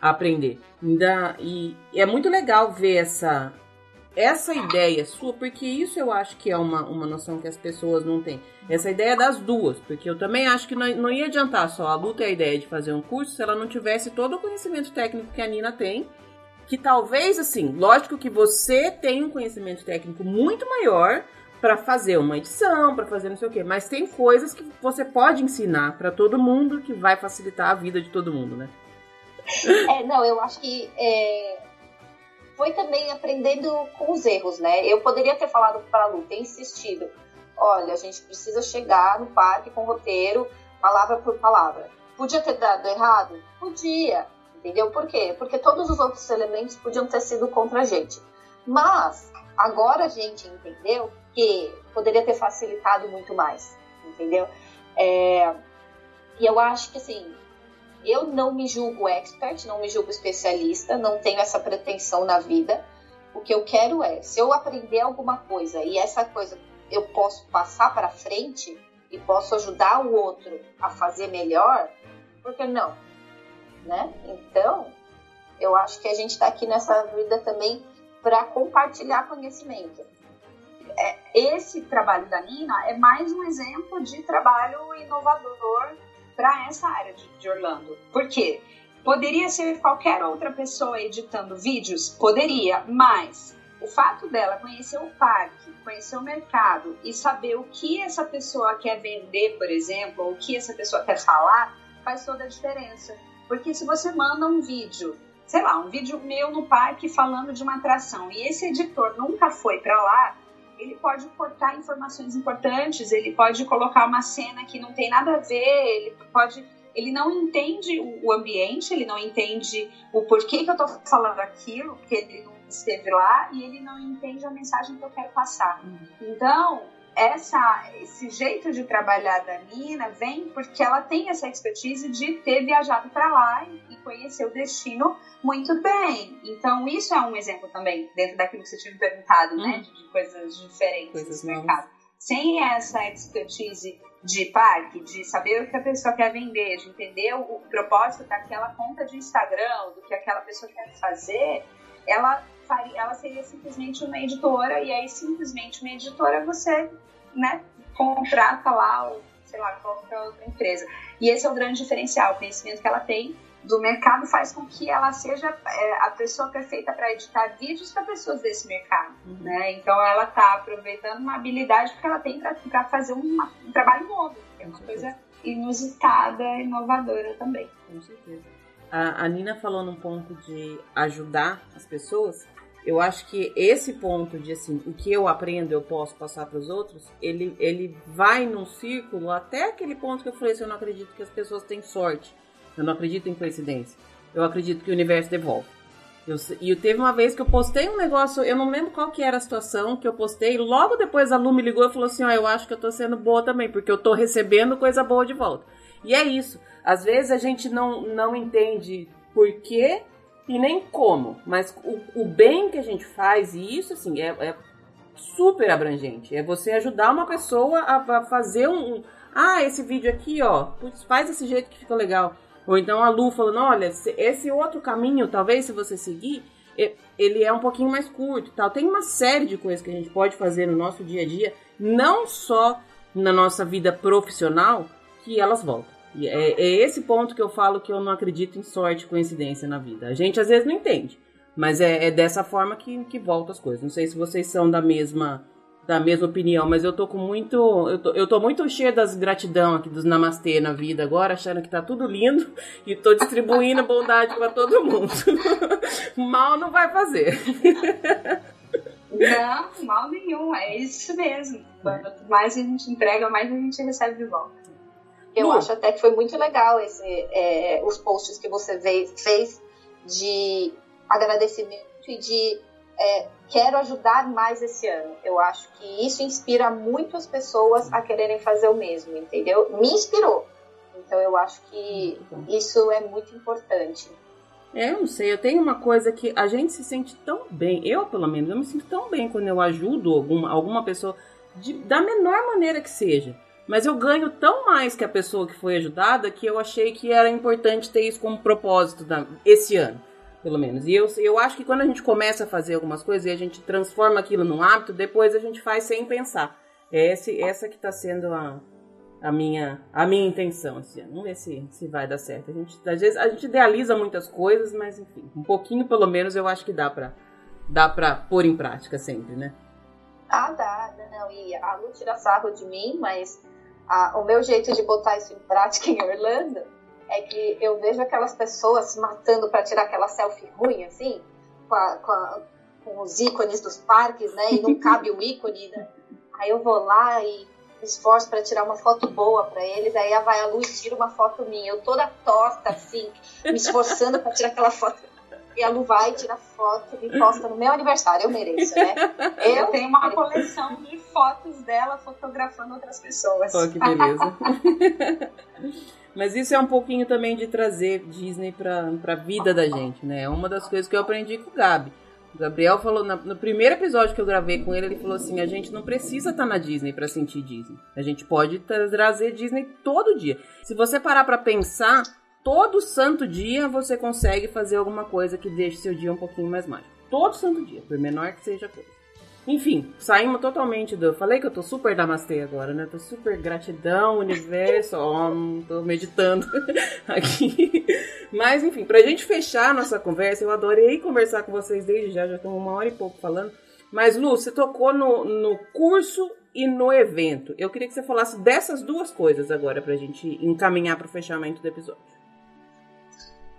aprender. Ainda, e, e é muito legal ver essa essa ideia sua, porque isso eu acho que é uma, uma noção que as pessoas não têm. Essa ideia das duas, porque eu também acho que não, não ia adiantar só a luta e a ideia de fazer um curso se ela não tivesse todo o conhecimento técnico que a Nina tem. Que talvez, assim, lógico que você tem um conhecimento técnico muito maior, para fazer uma edição, para fazer não sei o quê. Mas tem coisas que você pode ensinar para todo mundo que vai facilitar a vida de todo mundo, né? É, não, eu acho que é, foi também aprendendo com os erros, né? Eu poderia ter falado para a Lu, ter insistido. Olha, a gente precisa chegar no parque com roteiro, palavra por palavra. Podia ter dado errado? Podia. Entendeu? Por quê? Porque todos os outros elementos podiam ter sido contra a gente. Mas agora a gente entendeu que poderia ter facilitado muito mais, entendeu? É, e eu acho que assim, eu não me julgo expert, não me julgo especialista, não tenho essa pretensão na vida. O que eu quero é, se eu aprender alguma coisa e essa coisa eu posso passar para frente e posso ajudar o outro a fazer melhor, por que não? Né? Então, eu acho que a gente está aqui nessa vida também para compartilhar conhecimento é, esse trabalho da Nina é mais um exemplo de trabalho inovador para essa área de, Orlando. Por quê? Poderia ser qualquer outra pessoa editando vídeos? Poderia, mas o fato dela conhecer o parque, conhecer o mercado e saber o que essa pessoa quer vender, por exemplo, ou o que essa pessoa quer falar, faz toda a diferença. Porque se você manda um vídeo, sei lá, um vídeo meu no parque falando de uma atração e esse editor nunca foi para lá, ele pode cortar informações importantes, ele pode colocar uma cena que não tem nada a ver, ele pode. Ele não entende o ambiente, ele não entende o porquê que eu estou falando aquilo, porque ele não esteve lá e ele não entende a mensagem que eu quero passar. Uhum. Então, essa, esse jeito de trabalhar da Nina vem porque ela tem essa expertise de ter viajado para lá e, conhecer o destino muito bem. Então, isso é um exemplo também, dentro daquilo que você tinha me perguntado, né? Uhum. De, de, coisas diferentes coisas no mercado. Sem essa expertise de parque, de saber o que a pessoa quer vender, de entender o propósito daquela conta de Instagram, do que aquela pessoa quer fazer, ela faria, ela seria simplesmente uma editora, e aí simplesmente uma editora você, né, contrata lá, ou, sei lá, qualquer outra empresa. E esse é o grande diferencial, o conhecimento que ela tem do mercado faz com que ela seja é, a pessoa perfeita para editar vídeos para pessoas desse mercado, uhum. né? Então ela está aproveitando uma habilidade que ela tem para fazer uma, um trabalho novo, que é uma coisa inusitada, inovadora também. Com certeza. A, a Nina falou num ponto de ajudar as pessoas. Eu acho que esse ponto de assim, o que eu aprendo eu posso passar para os outros, ele, ele vai num círculo até aquele ponto que eu falei, se eu não acredito que as pessoas têm sorte. Eu não acredito em coincidência. Eu acredito que o universo devolve. E teve uma vez que eu postei um negócio, eu não lembro qual que era a situação que eu postei, logo depois a Lu me ligou e falou assim, ó, oh, eu acho que eu tô sendo boa também, porque eu tô recebendo coisa boa de volta. E é isso. Às vezes a gente não, não entende por quê e nem como, mas o, o bem que a gente faz, e isso assim, é, é super abrangente. É você ajudar uma pessoa a, a fazer um, um, Ah, esse vídeo aqui, ó, faz desse jeito que fica legal. Ou então a Lu falando, olha, esse outro caminho, talvez se você seguir, ele é um pouquinho mais curto tal. Tem uma série de coisas que a gente pode fazer no nosso dia a dia, não só na nossa vida profissional, que elas voltam. É, é esse ponto que eu falo que eu não acredito em sorte e coincidência na vida. A gente às vezes não entende, mas é, é dessa forma que, que volta as coisas. Não sei se vocês são da mesma da mesma opinião, mas eu tô com muito. Eu tô, eu tô muito cheia das gratidão aqui, dos namastê na vida agora, achando que tá tudo lindo e tô distribuindo bondade para todo mundo. mal não vai fazer. Não, mal nenhum, é isso mesmo. Quanto mais a gente entrega, mais a gente recebe de volta. Eu acho até que foi muito legal esse, é, os posts que você veio, fez de agradecimento e de é, quero ajudar mais esse ano. Eu acho que isso inspira muito as pessoas a quererem fazer o mesmo, entendeu? Me inspirou. Então eu acho que isso é muito importante. É, eu não sei, eu tenho uma coisa que a gente se sente tão bem, eu pelo menos, eu me sinto tão bem quando eu ajudo alguma, alguma pessoa, de, da menor maneira que seja. Mas eu ganho tão mais que a pessoa que foi ajudada que eu achei que era importante ter isso como propósito da, esse ano, pelo menos. E eu, eu acho que quando a gente começa a fazer algumas coisas e a gente transforma aquilo num hábito, depois a gente faz sem pensar. É esse, essa que está sendo a, a minha, a minha intenção esse ano. Vamos ver se, se vai dar certo. A gente, às vezes a gente idealiza muitas coisas, mas enfim, um pouquinho pelo menos eu acho que dá pra, dá pra pôr em prática sempre, né? Ah, dá, não. E a Lu tira sarro de mim, mas a, o meu jeito de botar isso em prática em Orlando é que eu vejo aquelas pessoas se matando para tirar aquela selfie ruim, assim, com, a, com, a, com, os ícones dos parques, né? E não cabe o ícone, né? Aí eu vou lá e esforço para tirar uma foto boa para eles, aí vai a luz tira uma foto minha, eu toda torta assim, me esforçando para tirar aquela foto. E a Lu vai, tira foto e posta no meu aniversário, eu mereço, né? Eu, eu tenho uma coleção de fotos dela fotografando outras pessoas. Oh, que beleza. Mas isso é um pouquinho também de trazer Disney pra, pra vida da gente, né? É uma das coisas que eu aprendi com o Gabi. O Gabriel falou, no primeiro episódio que eu gravei com ele, ele falou assim: a gente não precisa estar tá na Disney para sentir Disney. A gente pode trazer Disney todo dia. Se você parar para pensar, todo santo dia você consegue fazer alguma coisa que deixe seu dia um pouquinho mais mágico. Todo santo dia, por menor que seja a coisa. Enfim, saímos totalmente do. Falei que eu tô super namastê agora, né? Tô super gratidão, universo, ó, tô meditando aqui. Mas enfim, pra gente fechar a nossa conversa, eu adorei conversar com vocês desde já, já estamos uma hora e pouco falando. Mas, Lu, você tocou no, no curso e no evento. Eu queria que você falasse dessas duas coisas agora pra gente encaminhar pro fechamento do episódio.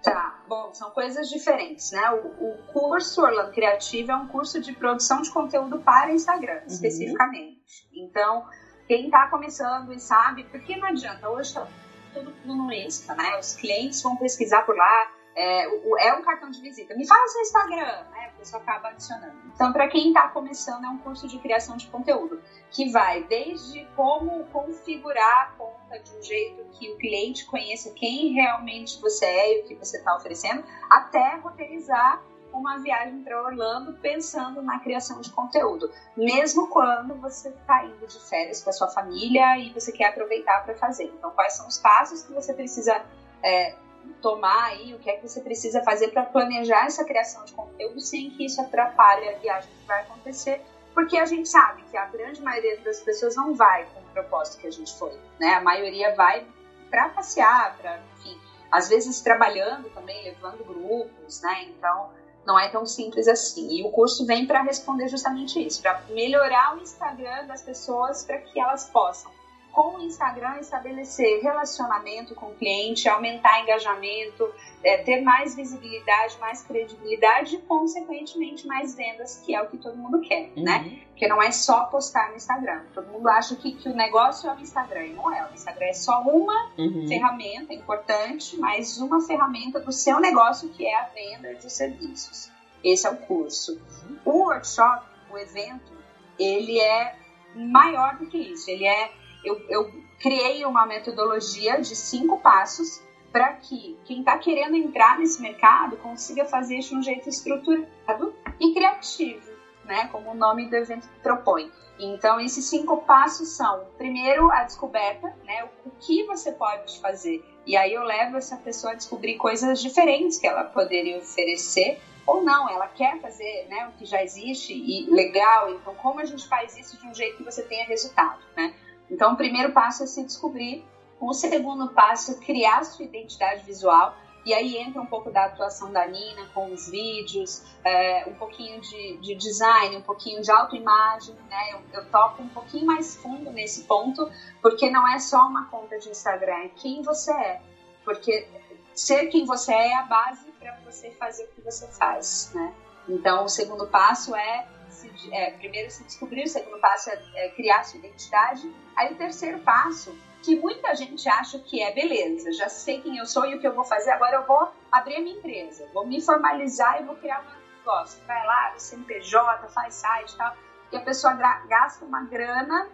Tá, bom, são coisas diferentes, né? O, o, curso Orlando Criativo é um curso de produção de conteúdo para Instagram, uhum. especificamente. Então, quem está começando e sabe, porque não adianta, hoje está tudo no Insta, né? Os clientes vão pesquisar por lá, é, é um cartão de visita. Me fala seu Instagram, né? A pessoa acaba adicionando. Então, para quem está começando, é um curso de criação de conteúdo que vai desde como configurar a conta de um jeito que o cliente conheça quem realmente você é e o que você está oferecendo, até roteirizar uma viagem para Orlando pensando na criação de conteúdo, mesmo quando você está indo de férias com a sua família e você quer aproveitar para fazer. Então, quais são os passos que você precisa é, tomar aí, o que é que você precisa fazer para planejar essa criação de conteúdo sem que isso atrapalhe a viagem que vai acontecer, porque a gente sabe que a grande maioria das pessoas não vai com o propósito que a gente foi, né? A maioria vai para passear, para, enfim, às vezes trabalhando também, levando grupos, né? Então, não é tão simples assim. E o curso vem para responder justamente isso, para melhorar o Instagram das pessoas para que elas possam com o Instagram estabelecer relacionamento com o cliente, aumentar engajamento, é, ter mais visibilidade, mais credibilidade e, consequentemente, mais vendas, que é o que todo mundo quer, uhum. né? Porque não é só postar no Instagram. Todo mundo acha que, que o negócio é o Instagram. E não é. O Instagram é só uma uhum. ferramenta importante, mas uma ferramenta do seu negócio, que é a venda de serviços. Esse é o curso. O workshop, o evento, ele é maior do que isso. Ele é eu, eu criei uma metodologia de cinco passos para que quem está querendo entrar nesse mercado consiga fazer isso de um jeito estruturado e criativo, né? Como o nome do evento propõe. Então, esses cinco passos são: primeiro, a descoberta, né? O que você pode fazer. E aí eu levo essa pessoa a descobrir coisas diferentes que ela poderia oferecer ou não, ela quer fazer né, o que já existe e legal, então como a gente faz isso de um jeito que você tenha resultado, né? Então, o primeiro passo é se descobrir. O segundo passo é criar sua identidade visual. E aí entra um pouco da atuação da Nina com os vídeos, é, um pouquinho de, de, design, um pouquinho de autoimagem, né? Eu, eu toco um pouquinho mais fundo nesse ponto, porque não é só uma conta de Instagram, é quem você é. Porque ser quem você é é a base para você fazer o que você faz, né? Então, o segundo passo é se, é, primeiro se descobrir, o segundo passo é, é criar sua identidade. Aí o terceiro passo que muita gente acha que é beleza, já sei quem eu sou e o que eu vou fazer, agora eu vou abrir a minha empresa, vou me formalizar e vou criar um negócio. Vai lá, CNPJ, faz site e tal. E a pessoa gasta uma grana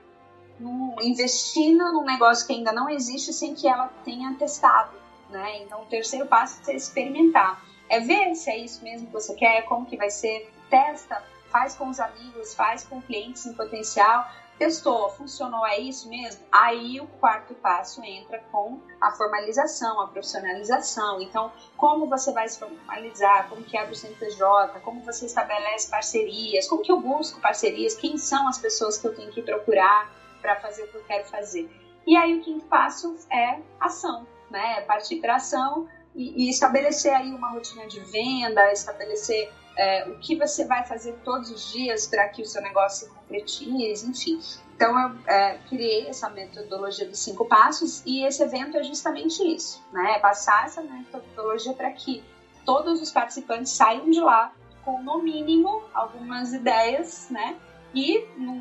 no, investindo num negócio que ainda não existe sem que ela tenha testado. Né? Então, o terceiro passo é experimentar. É ver se é isso mesmo que você quer, como que vai ser, testa, faz com os amigos, faz com clientes em potencial, testou, funcionou, é isso mesmo? Aí o quarto passo entra com a formalização, a profissionalização. Então, como você vai se formalizar, como que abre o CNPJ, como você estabelece parcerias, como que eu busco parcerias, quem são as pessoas que eu tenho que procurar para fazer o que eu quero fazer. E aí o quinto passo é ação, né? Partir para ação e, e estabelecer aí uma rotina de venda, estabelecer é, o que você vai fazer todos os dias para que o seu negócio se concretize, enfim. Então, eu é, criei essa metodologia dos cinco passos e esse evento é justamente isso, né? É passar essa metodologia para que todos os participantes saiam de lá com, no mínimo, algumas ideias, né? E, no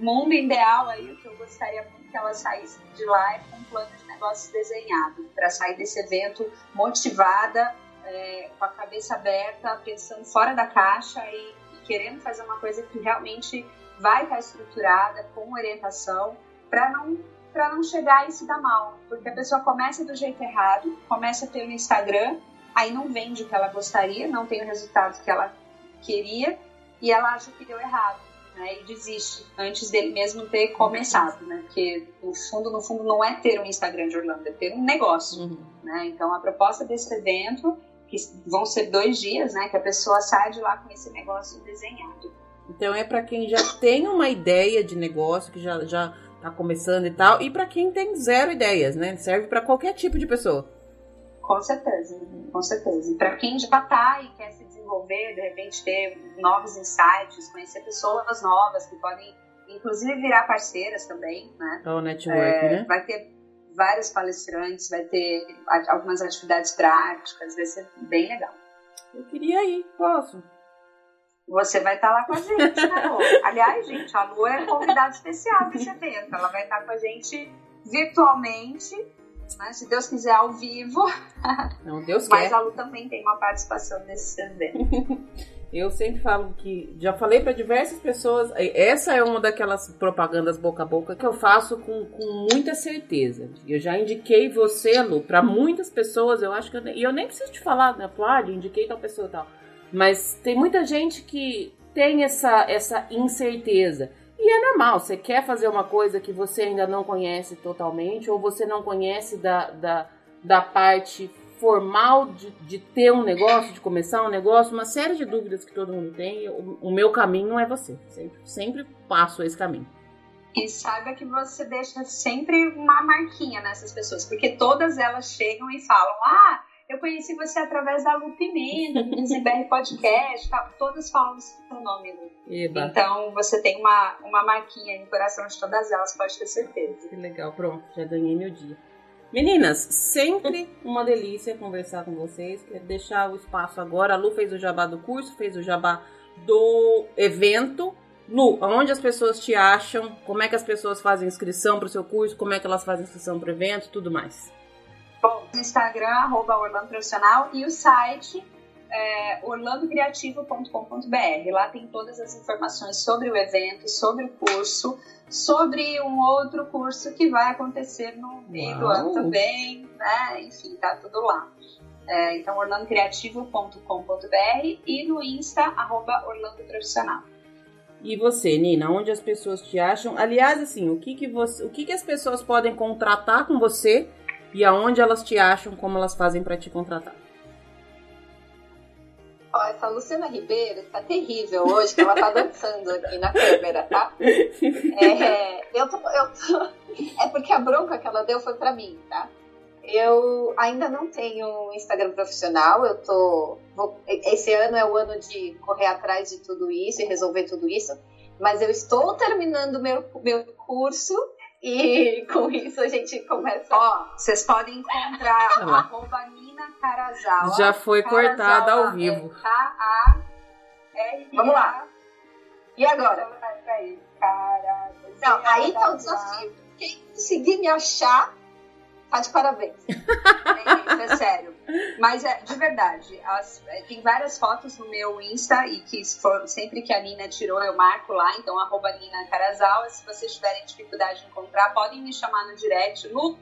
mundo ideal, aí, o que eu gostaria muito que ela saísse de lá é com um plano de negócio desenhado, para sair desse evento motivada, é, com a cabeça aberta, pensando fora da caixa e, e querendo fazer uma coisa que realmente vai estar estruturada, com orientação, para não para não chegar e se dar mal, porque a pessoa começa do jeito errado, começa pelo Instagram, aí não vende o que ela gostaria, não tem o resultado que ela queria e ela acha que deu errado, né? E desiste antes dele mesmo ter começado, né? Porque no fundo, no fundo, não é ter um Instagram de Orlando, é ter um negócio, uhum. né? Então a proposta desse evento que vão ser dois dias, né? Que a pessoa sai de lá com esse negócio desenhado. Então é para quem já tem uma ideia de negócio, que já já tá começando e tal, e para quem tem zero ideias, né? Serve para qualquer tipo de pessoa. Com certeza, com certeza. E para quem já tá e quer se desenvolver, de repente ter novos insights, conhecer pessoas novas que podem, inclusive, virar parceiras também, né? O network, é, né? Vai ter vários palestrantes, vai ter algumas atividades práticas, vai ser bem legal. Eu queria ir, posso? Você vai estar lá com a gente, né, Lu? Aliás, gente, a Lu é convidada especial desse evento. Ela vai estar com a gente virtualmente, né, se Deus quiser, ao vivo. Não, Deus Mas quer. a Lu também tem uma participação nesse evento. Eu sempre falo que já falei para diversas pessoas. Essa é uma daquelas propagandas boca a boca que eu faço com, com muita certeza. Eu já indiquei você, Lu, para muitas pessoas. Eu acho que eu, e eu nem preciso te falar, né? Ah, indiquei tal pessoa e tal. Mas tem muita gente que tem essa, essa incerteza. E é normal, você quer fazer uma coisa que você ainda não conhece totalmente, ou você não conhece da, da, da parte formal de, de ter um negócio, de começar um negócio, uma série de dúvidas que todo mundo tem. O, o meu caminho não é você. Sempre, sempre passo esse caminho. E saiba que você deixa sempre uma marquinha nessas pessoas, porque todas elas chegam e falam: Ah, eu conheci você através da Lu Pimenta, do DZBR Podcast, tá? todas falam o seu nome, Lu. Eba. Então você tem uma, uma marquinha no coração de todas elas, pode ter certeza. Que legal, pronto, já ganhei meu dia. Meninas, sempre uma delícia conversar com vocês. Quero deixar o espaço agora. A Lu fez o jabá do curso, fez o jabá do evento. Lu, onde as pessoas te acham? Como é que as pessoas fazem inscrição para o seu curso? Como é que elas fazem inscrição para o evento? Tudo mais. Bom, Instagram, arroba Profissional e o site é orlandocreativo.com.br. Lá tem todas as informações sobre o evento, sobre o curso, sobre um outro curso que vai acontecer no meio Uau. do ano também, né? Enfim, tá tudo lá. É, então, orlandocreativo.com.br e no Insta, arroba Orlando Profissional. E você, Nina, onde as pessoas te acham? Aliás, assim, o que que, você, o que que as pessoas podem contratar com você e aonde elas te acham, como elas fazem para te contratar? Ó, essa Luciana Ribeiro tá terrível hoje, que ela tá dançando aqui na câmera, tá? É, eu tô, eu tô, é porque a bronca que ela deu foi pra mim, tá? Eu ainda não tenho Instagram profissional, eu tô. Vou, esse ano é o ano de correr atrás de tudo isso e resolver tudo isso, mas eu estou terminando meu, meu curso e com isso a gente começa. Ó, vocês podem encontrar arroba Nina Carazawa. Já foi cortada ao vivo. É K-A. Vamos lá. E agora? Não, aí tá o desafio. quem conseguir me achar, tá de parabéns. É é sério. Mas é de verdade, as, é, tem várias fotos no meu Insta e que sempre que a Nina tirou, eu marco lá, então arroba Nina Carazawa. Se vocês tiverem dificuldade de encontrar, podem me chamar no direct. Lu,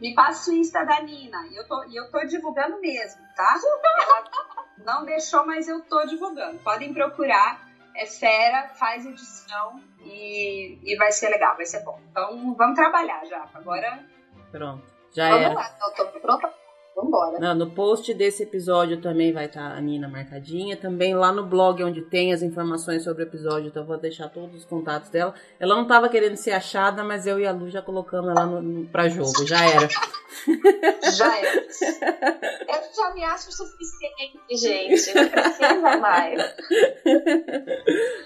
me passa o Insta da Nina. E eu tô, e eu tô divulgando mesmo, tá? Ela não deixou, mas eu tô divulgando. Podem procurar. É fera, faz edição e, e vai ser legal, vai ser bom. Então vamos trabalhar já. Agora. Pronto. Já era. eu tô pronta. Vambora. Não, no post desse episódio também vai estar a Nina marcadinha. Também lá no blog onde tem as informações sobre o episódio, então eu vou deixar todos os contatos dela. Ela não estava querendo ser achada, mas eu e a Lu já colocamos ela no, no, pra jogo. Já era. Já é. Eu já me acho o suficiente, gente. Não precisa mais.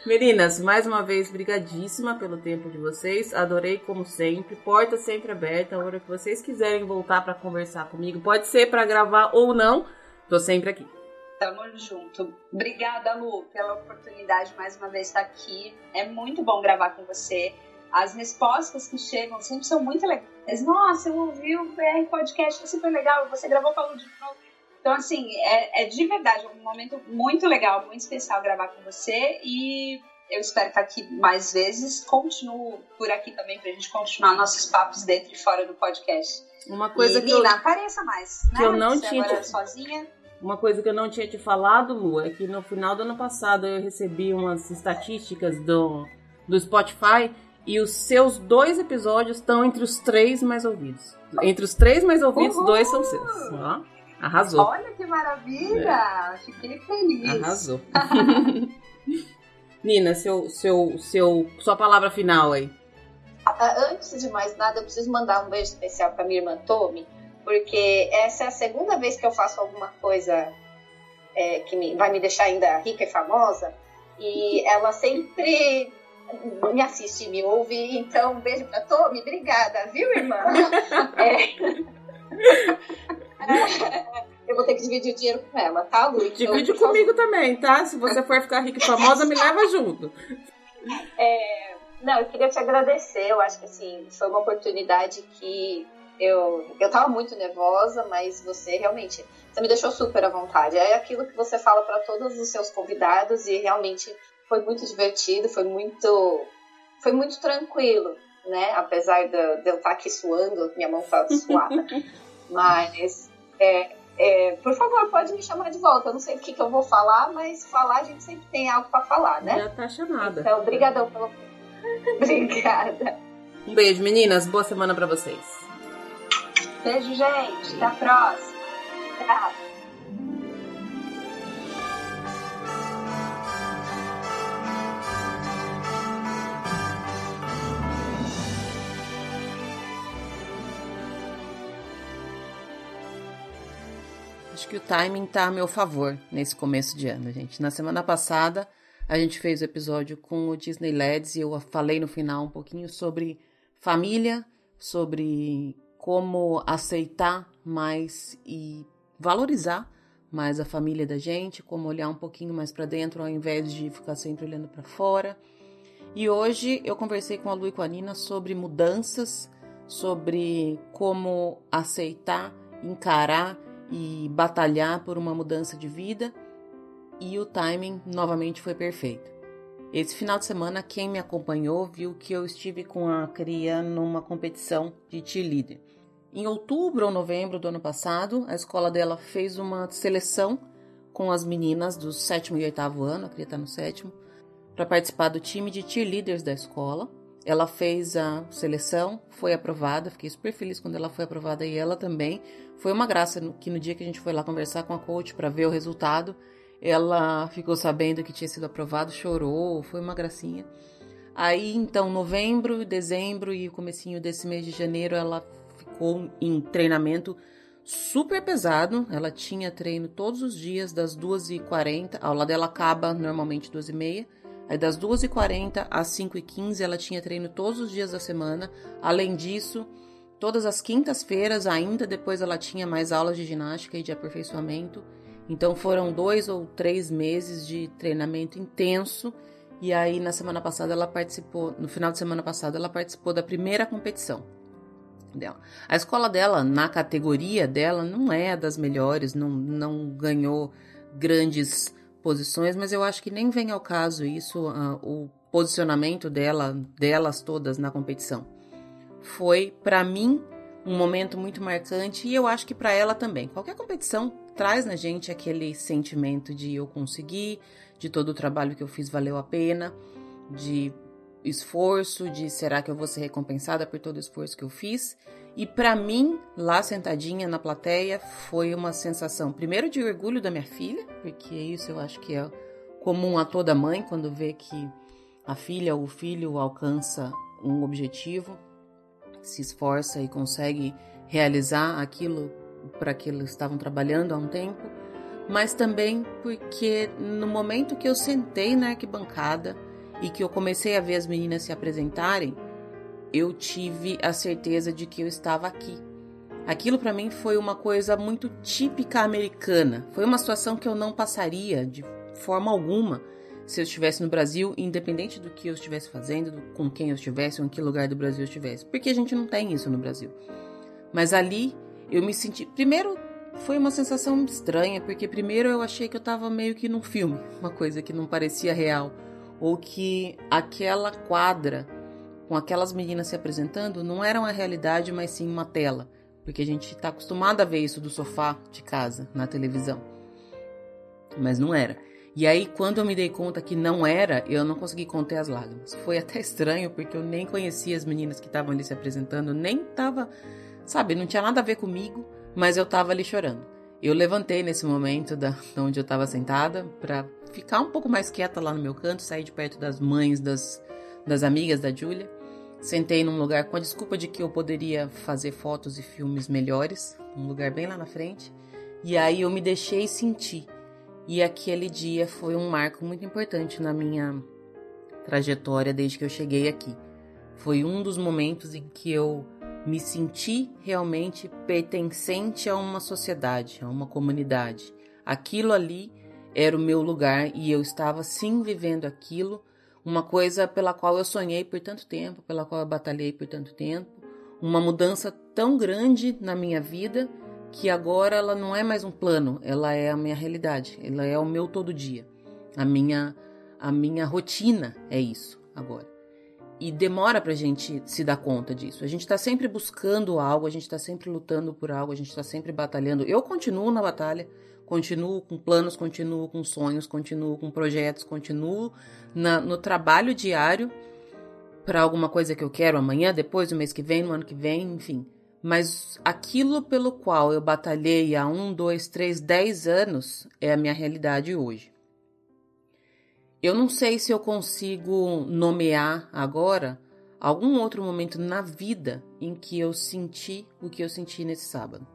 Meninas, mais uma vez, brigadíssima pelo tempo de vocês. Adorei como sempre. Porta sempre aberta. A hora que vocês quiserem voltar para conversar comigo, pode ser para gravar ou não. Tô sempre aqui. Tamo junto. Obrigada, Lu, pela oportunidade mais uma vez estar aqui. É muito bom gravar com você. As respostas que chegam sempre são muito legais. Nossa, eu ouvi o BR Podcast, é super legal. Você gravou com a Lu de novo. Então, assim, é, é de verdade um momento muito legal, muito especial gravar com você. E eu espero estar aqui mais vezes. Continuo por aqui também pra gente continuar nossos papos dentro e fora do podcast. Uma coisa e, que Nina, eu, apareça mais. que né? eu não Você tinha agora te- sozinha. uma coisa que eu não tinha te falado, Lu, é que no final do ano passado eu recebi umas estatísticas do, do Spotify e os seus dois episódios estão entre os três mais ouvidos. Entre os três mais ouvidos, Uhul! dois são seus. Ó, arrasou. Olha que maravilha! Fiquei feliz. Arrasou. Nina, seu, seu, seu, sua palavra final aí. Ah, Antes de mais nada, eu preciso mandar um beijo especial pra minha irmã Tommy, porque essa é a segunda vez que eu faço alguma coisa é, que me- vai me deixar ainda rica e famosa. E ela sempre me assiste, me ouve. Então, um beijo pra Tommy. Obrigada, viu, irmã? É. Eu vou ter que dividir o dinheiro com ela, tá, Lu? Então, Divide comigo também, tá? Se você for ficar rica e famosa, me leva junto. É, não, eu queria te agradecer. Eu acho que assim, foi uma oportunidade que eu, eu tava muito nervosa, mas você realmente você me deixou super à vontade. É aquilo que você fala para todos os seus convidados e realmente foi muito divertido, foi muito foi muito tranquilo, né? Apesar de, de eu estar aqui suando, minha mão tá suada. mas é, é, por favor, pode me chamar de volta. Eu não sei o que, que eu vou falar, mas falar a gente sempre tem algo para falar, né? Já tá chamada. Então, obrigadão pelo. Obrigada. Um beijo, meninas. Boa semana pra vocês. Beijo, gente. Até a próxima. Tchau. Que o timing tá a meu favor nesse começo de ano, gente. Na semana passada, a gente fez o episódio com o Disney LEDs e eu falei no final um pouquinho sobre família, sobre como aceitar mais e valorizar mais a família da gente, como olhar um pouquinho mais para dentro ao invés de ficar sempre olhando para fora. E hoje eu conversei com a Lu e com a Nina sobre mudanças, sobre como aceitar, encarar e batalhar por uma mudança de vida. E o timing novamente foi perfeito. Esse final de semana, quem me acompanhou viu que eu estive com a Cria numa competição de cheerleader. Em outubro ou novembro do ano passado, a escola dela fez uma seleção com as meninas do sétimo e oitavo ano, a Cria está no sétimo, para participar do time de cheerleaders da escola. Ela fez a seleção, foi aprovada, fiquei super feliz quando ela foi aprovada e ela também. Foi uma graça que no dia que a gente foi lá conversar com a coach para ver o resultado, ela ficou sabendo que tinha sido aprovado, chorou, foi uma gracinha. Aí, então, novembro, dezembro e comecinho desse mês de janeiro, ela ficou em treinamento super pesado. Ela tinha treino todos os dias, das 2h40. A aula dela acaba normalmente 2h30. Aí, das 2h40 às 5h15, ela tinha treino todos os dias da semana. Além disso, todas as quintas-feiras, ainda depois, ela tinha mais aulas de ginástica e de aperfeiçoamento. Então, foram dois ou três meses de treinamento intenso E aí na semana passada ela participou, no final de semana passada ela participou da primeira competição dela. A escola dela, na categoria dela, não é das melhores, não, não ganhou grandes posições, mas eu acho que nem vem ao caso isso, uh, o posicionamento dela, delas todas na competição. Foi, para mim, um momento muito marcante e eu acho que para ela também. Qualquer competição traz na gente aquele sentimento de eu conseguir, de todo o trabalho que eu fiz valeu a pena, de esforço, de será que eu vou ser recompensada por todo o esforço que eu fiz. E para mim, lá sentadinha na plateia, foi uma sensação, primeiro de orgulho da minha filha, porque isso eu acho que é comum a toda mãe quando vê que a filha ou o filho alcança um objetivo, se esforça e consegue realizar aquilo para que eles estavam trabalhando há um tempo, mas também porque no momento que eu sentei na arquibancada, e que eu comecei a ver as meninas se apresentarem, eu tive a certeza de que eu estava aqui. Aquilo para mim foi uma coisa muito típica americana. Foi uma situação que eu não passaria de forma alguma se eu estivesse no Brasil, independente do que eu estivesse fazendo, com quem eu estivesse ou em que lugar do Brasil eu estivesse, porque a gente não tem isso no Brasil. Mas ali eu me senti. Primeiro, foi uma sensação estranha, porque primeiro eu achei que eu estava meio que num filme, uma coisa que não parecia real ou que aquela quadra com aquelas meninas se apresentando não era uma realidade, mas sim uma tela, porque a gente está acostumado a ver isso do sofá de casa, na televisão. Mas não era. E aí, quando eu me dei conta que não era, eu não consegui conter as lágrimas. Foi até estranho, porque eu nem conhecia as meninas que estavam ali se apresentando, nem tava, sabe, não tinha nada a ver comigo, mas eu tava ali chorando. Eu levantei nesse momento da onde eu estava sentada para ficar um pouco mais quieta lá no meu canto, sair de perto das mães das, das amigas da Júlia. Sentei num lugar com a desculpa de que eu poderia fazer fotos e filmes melhores, um lugar bem lá na frente. E aí eu me deixei sentir. E aquele dia foi um marco muito importante na minha trajetória desde que eu cheguei aqui. Foi um dos momentos em que eu me senti realmente pertencente a uma sociedade, a uma comunidade. Aquilo ali era o meu lugar e eu estava sim vivendo aquilo, uma coisa pela qual eu sonhei por tanto tempo, pela qual eu batalhei por tanto tempo, uma mudança tão grande na minha vida que agora ela não é mais um plano, ela é a minha realidade, ela é o meu todo dia. A minha a minha rotina é isso agora e demora pra gente se dar conta disso. A gente tá sempre buscando algo, a gente tá sempre lutando por algo, a gente tá sempre batalhando. Eu continuo na batalha, continuo com planos, continuo com sonhos, continuo com projetos, continuo na, no trabalho diário para alguma coisa que eu quero amanhã, depois, no mês que vem, no ano que vem, enfim. Mas aquilo pelo qual eu batalhei há um, dois, três, dez anos é a minha realidade hoje. Eu não sei se eu consigo nomear agora algum outro momento na vida em que eu senti o que eu senti nesse sábado.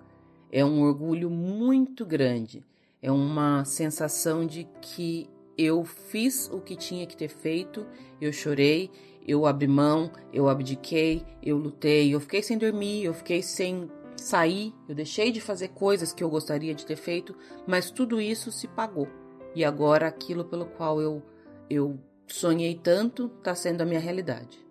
É um orgulho muito grande, é uma sensação de que eu fiz o que tinha que ter feito, eu chorei, eu abri mão, eu abdiquei, eu lutei, eu fiquei sem dormir, eu fiquei sem sair, eu deixei de fazer coisas que eu gostaria de ter feito, mas tudo isso se pagou. E agora aquilo pelo qual eu eu sonhei tanto está sendo a minha realidade.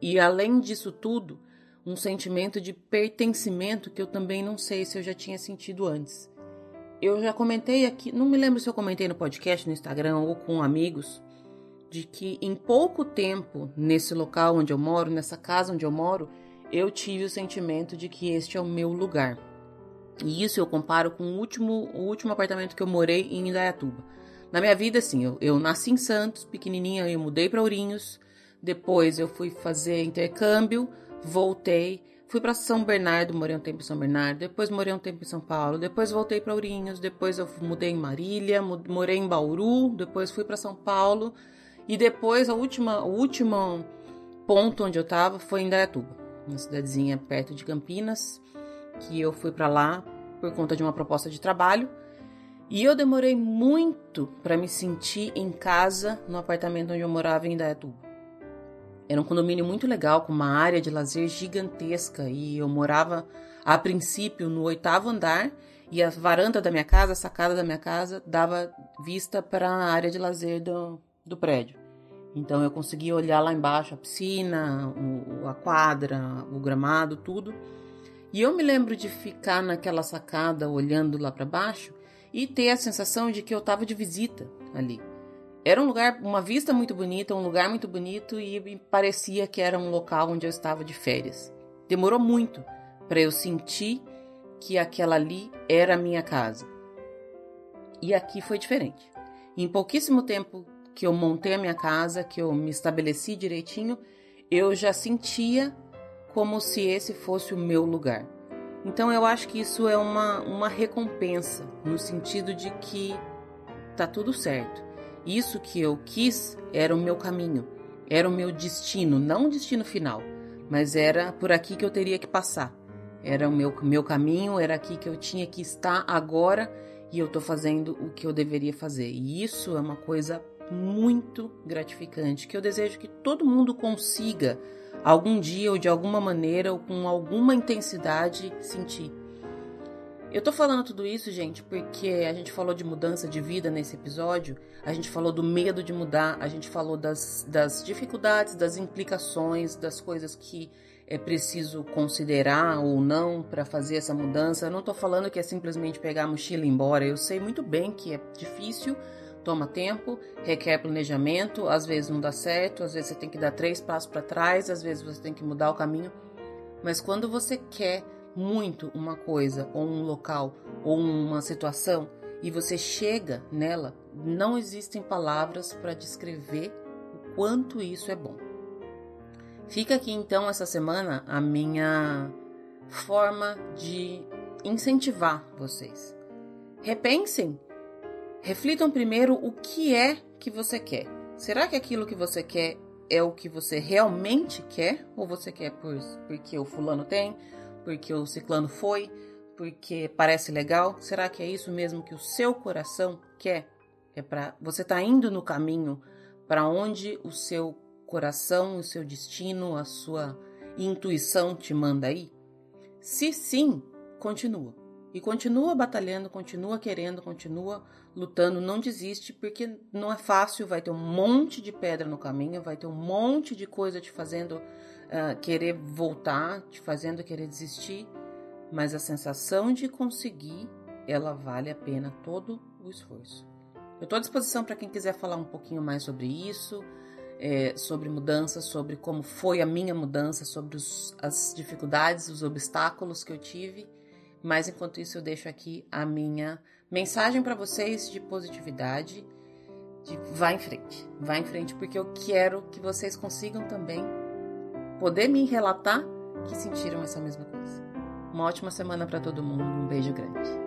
E além disso tudo, um sentimento de pertencimento que eu também não sei se eu já tinha sentido antes. Eu já comentei aqui, não me lembro se eu comentei no podcast, no Instagram ou com amigos, de que em pouco tempo nesse local onde eu moro, nessa casa onde eu moro, eu tive o sentimento de que este é o meu lugar. E isso eu comparo com o último, o último apartamento que eu morei em Indaiatuba. Na minha vida, assim, eu, eu nasci em Santos, pequenininha, eu mudei para Ourinhos. Depois eu fui fazer intercâmbio, voltei, fui para São Bernardo, morei um tempo em São Bernardo, depois morei um tempo em São Paulo, depois voltei para Ourinhos, depois eu mudei em Marília, morei em Bauru, depois fui para São Paulo e depois a última, o último ponto onde eu estava foi em Dayatuba, uma cidadezinha perto de Campinas, que eu fui para lá por conta de uma proposta de trabalho. E eu demorei muito para me sentir em casa no apartamento onde eu morava em Indaiatuba. Era um condomínio muito legal, com uma área de lazer gigantesca, e eu morava a princípio no oitavo andar, e a varanda da minha casa, a sacada da minha casa, dava vista para a área de lazer do, do prédio. Então eu conseguia olhar lá embaixo a piscina, a quadra, o gramado, tudo. E eu me lembro de ficar naquela sacada olhando lá para baixo e ter a sensação de que eu estava de visita ali. Era um lugar, uma vista muito bonita, um lugar muito bonito e parecia que era um local onde eu estava de férias. Demorou muito para eu sentir que aquela ali era a minha casa. E aqui foi diferente. Em pouquíssimo tempo que eu montei a minha casa, que eu me estabeleci direitinho, eu já sentia como se esse fosse o meu lugar. Então eu acho que isso é uma, uma recompensa, no sentido de que tá tudo certo. Isso que eu quis era o meu caminho, era o meu destino, não o destino final, mas era por aqui que eu teria que passar. Era o meu, meu caminho, era aqui que eu tinha que estar agora e eu tô fazendo o que eu deveria fazer. E isso é uma coisa muito gratificante que eu desejo que todo mundo consiga algum dia ou de alguma maneira ou com alguma intensidade sentir. Eu tô falando tudo isso, gente, porque a gente falou de mudança de vida nesse episódio, a gente falou do medo de mudar, a gente falou das, das dificuldades, das implicações, das coisas que é preciso considerar ou não para fazer essa mudança. Eu não tô falando que é simplesmente pegar a mochila e ir embora, eu sei muito bem que é difícil toma tempo, requer planejamento, às vezes não dá certo, às vezes você tem que dar três passos para trás, às vezes você tem que mudar o caminho. Mas quando você quer muito uma coisa, ou um local, ou uma situação, e você chega nela, não existem palavras para descrever o quanto isso é bom. Fica aqui então essa semana a minha forma de incentivar vocês. Repensem Reflitam primeiro o que é que você quer. Será que aquilo que você quer é o que você realmente quer? Ou você quer por, porque o fulano tem, porque o ciclano foi, porque parece legal? Será que é isso mesmo que o seu coração quer? É para você está indo no caminho para onde o seu coração, o seu destino, a sua intuição te manda ir? Se sim, continua. E continua batalhando, continua querendo, continua lutando, não desiste, porque não é fácil, vai ter um monte de pedra no caminho, vai ter um monte de coisa te fazendo uh, querer voltar, te fazendo querer desistir, mas a sensação de conseguir, ela vale a pena todo o esforço. Eu estou à disposição para quem quiser falar um pouquinho mais sobre isso, é, sobre mudança, sobre como foi a minha mudança, sobre os, as dificuldades, os obstáculos que eu tive. Mas enquanto isso, eu deixo aqui a minha mensagem para vocês de positividade, de vá em frente, vá em frente, porque eu quero que vocês consigam também poder me relatar que sentiram essa mesma coisa. Uma ótima semana para todo mundo, um beijo grande.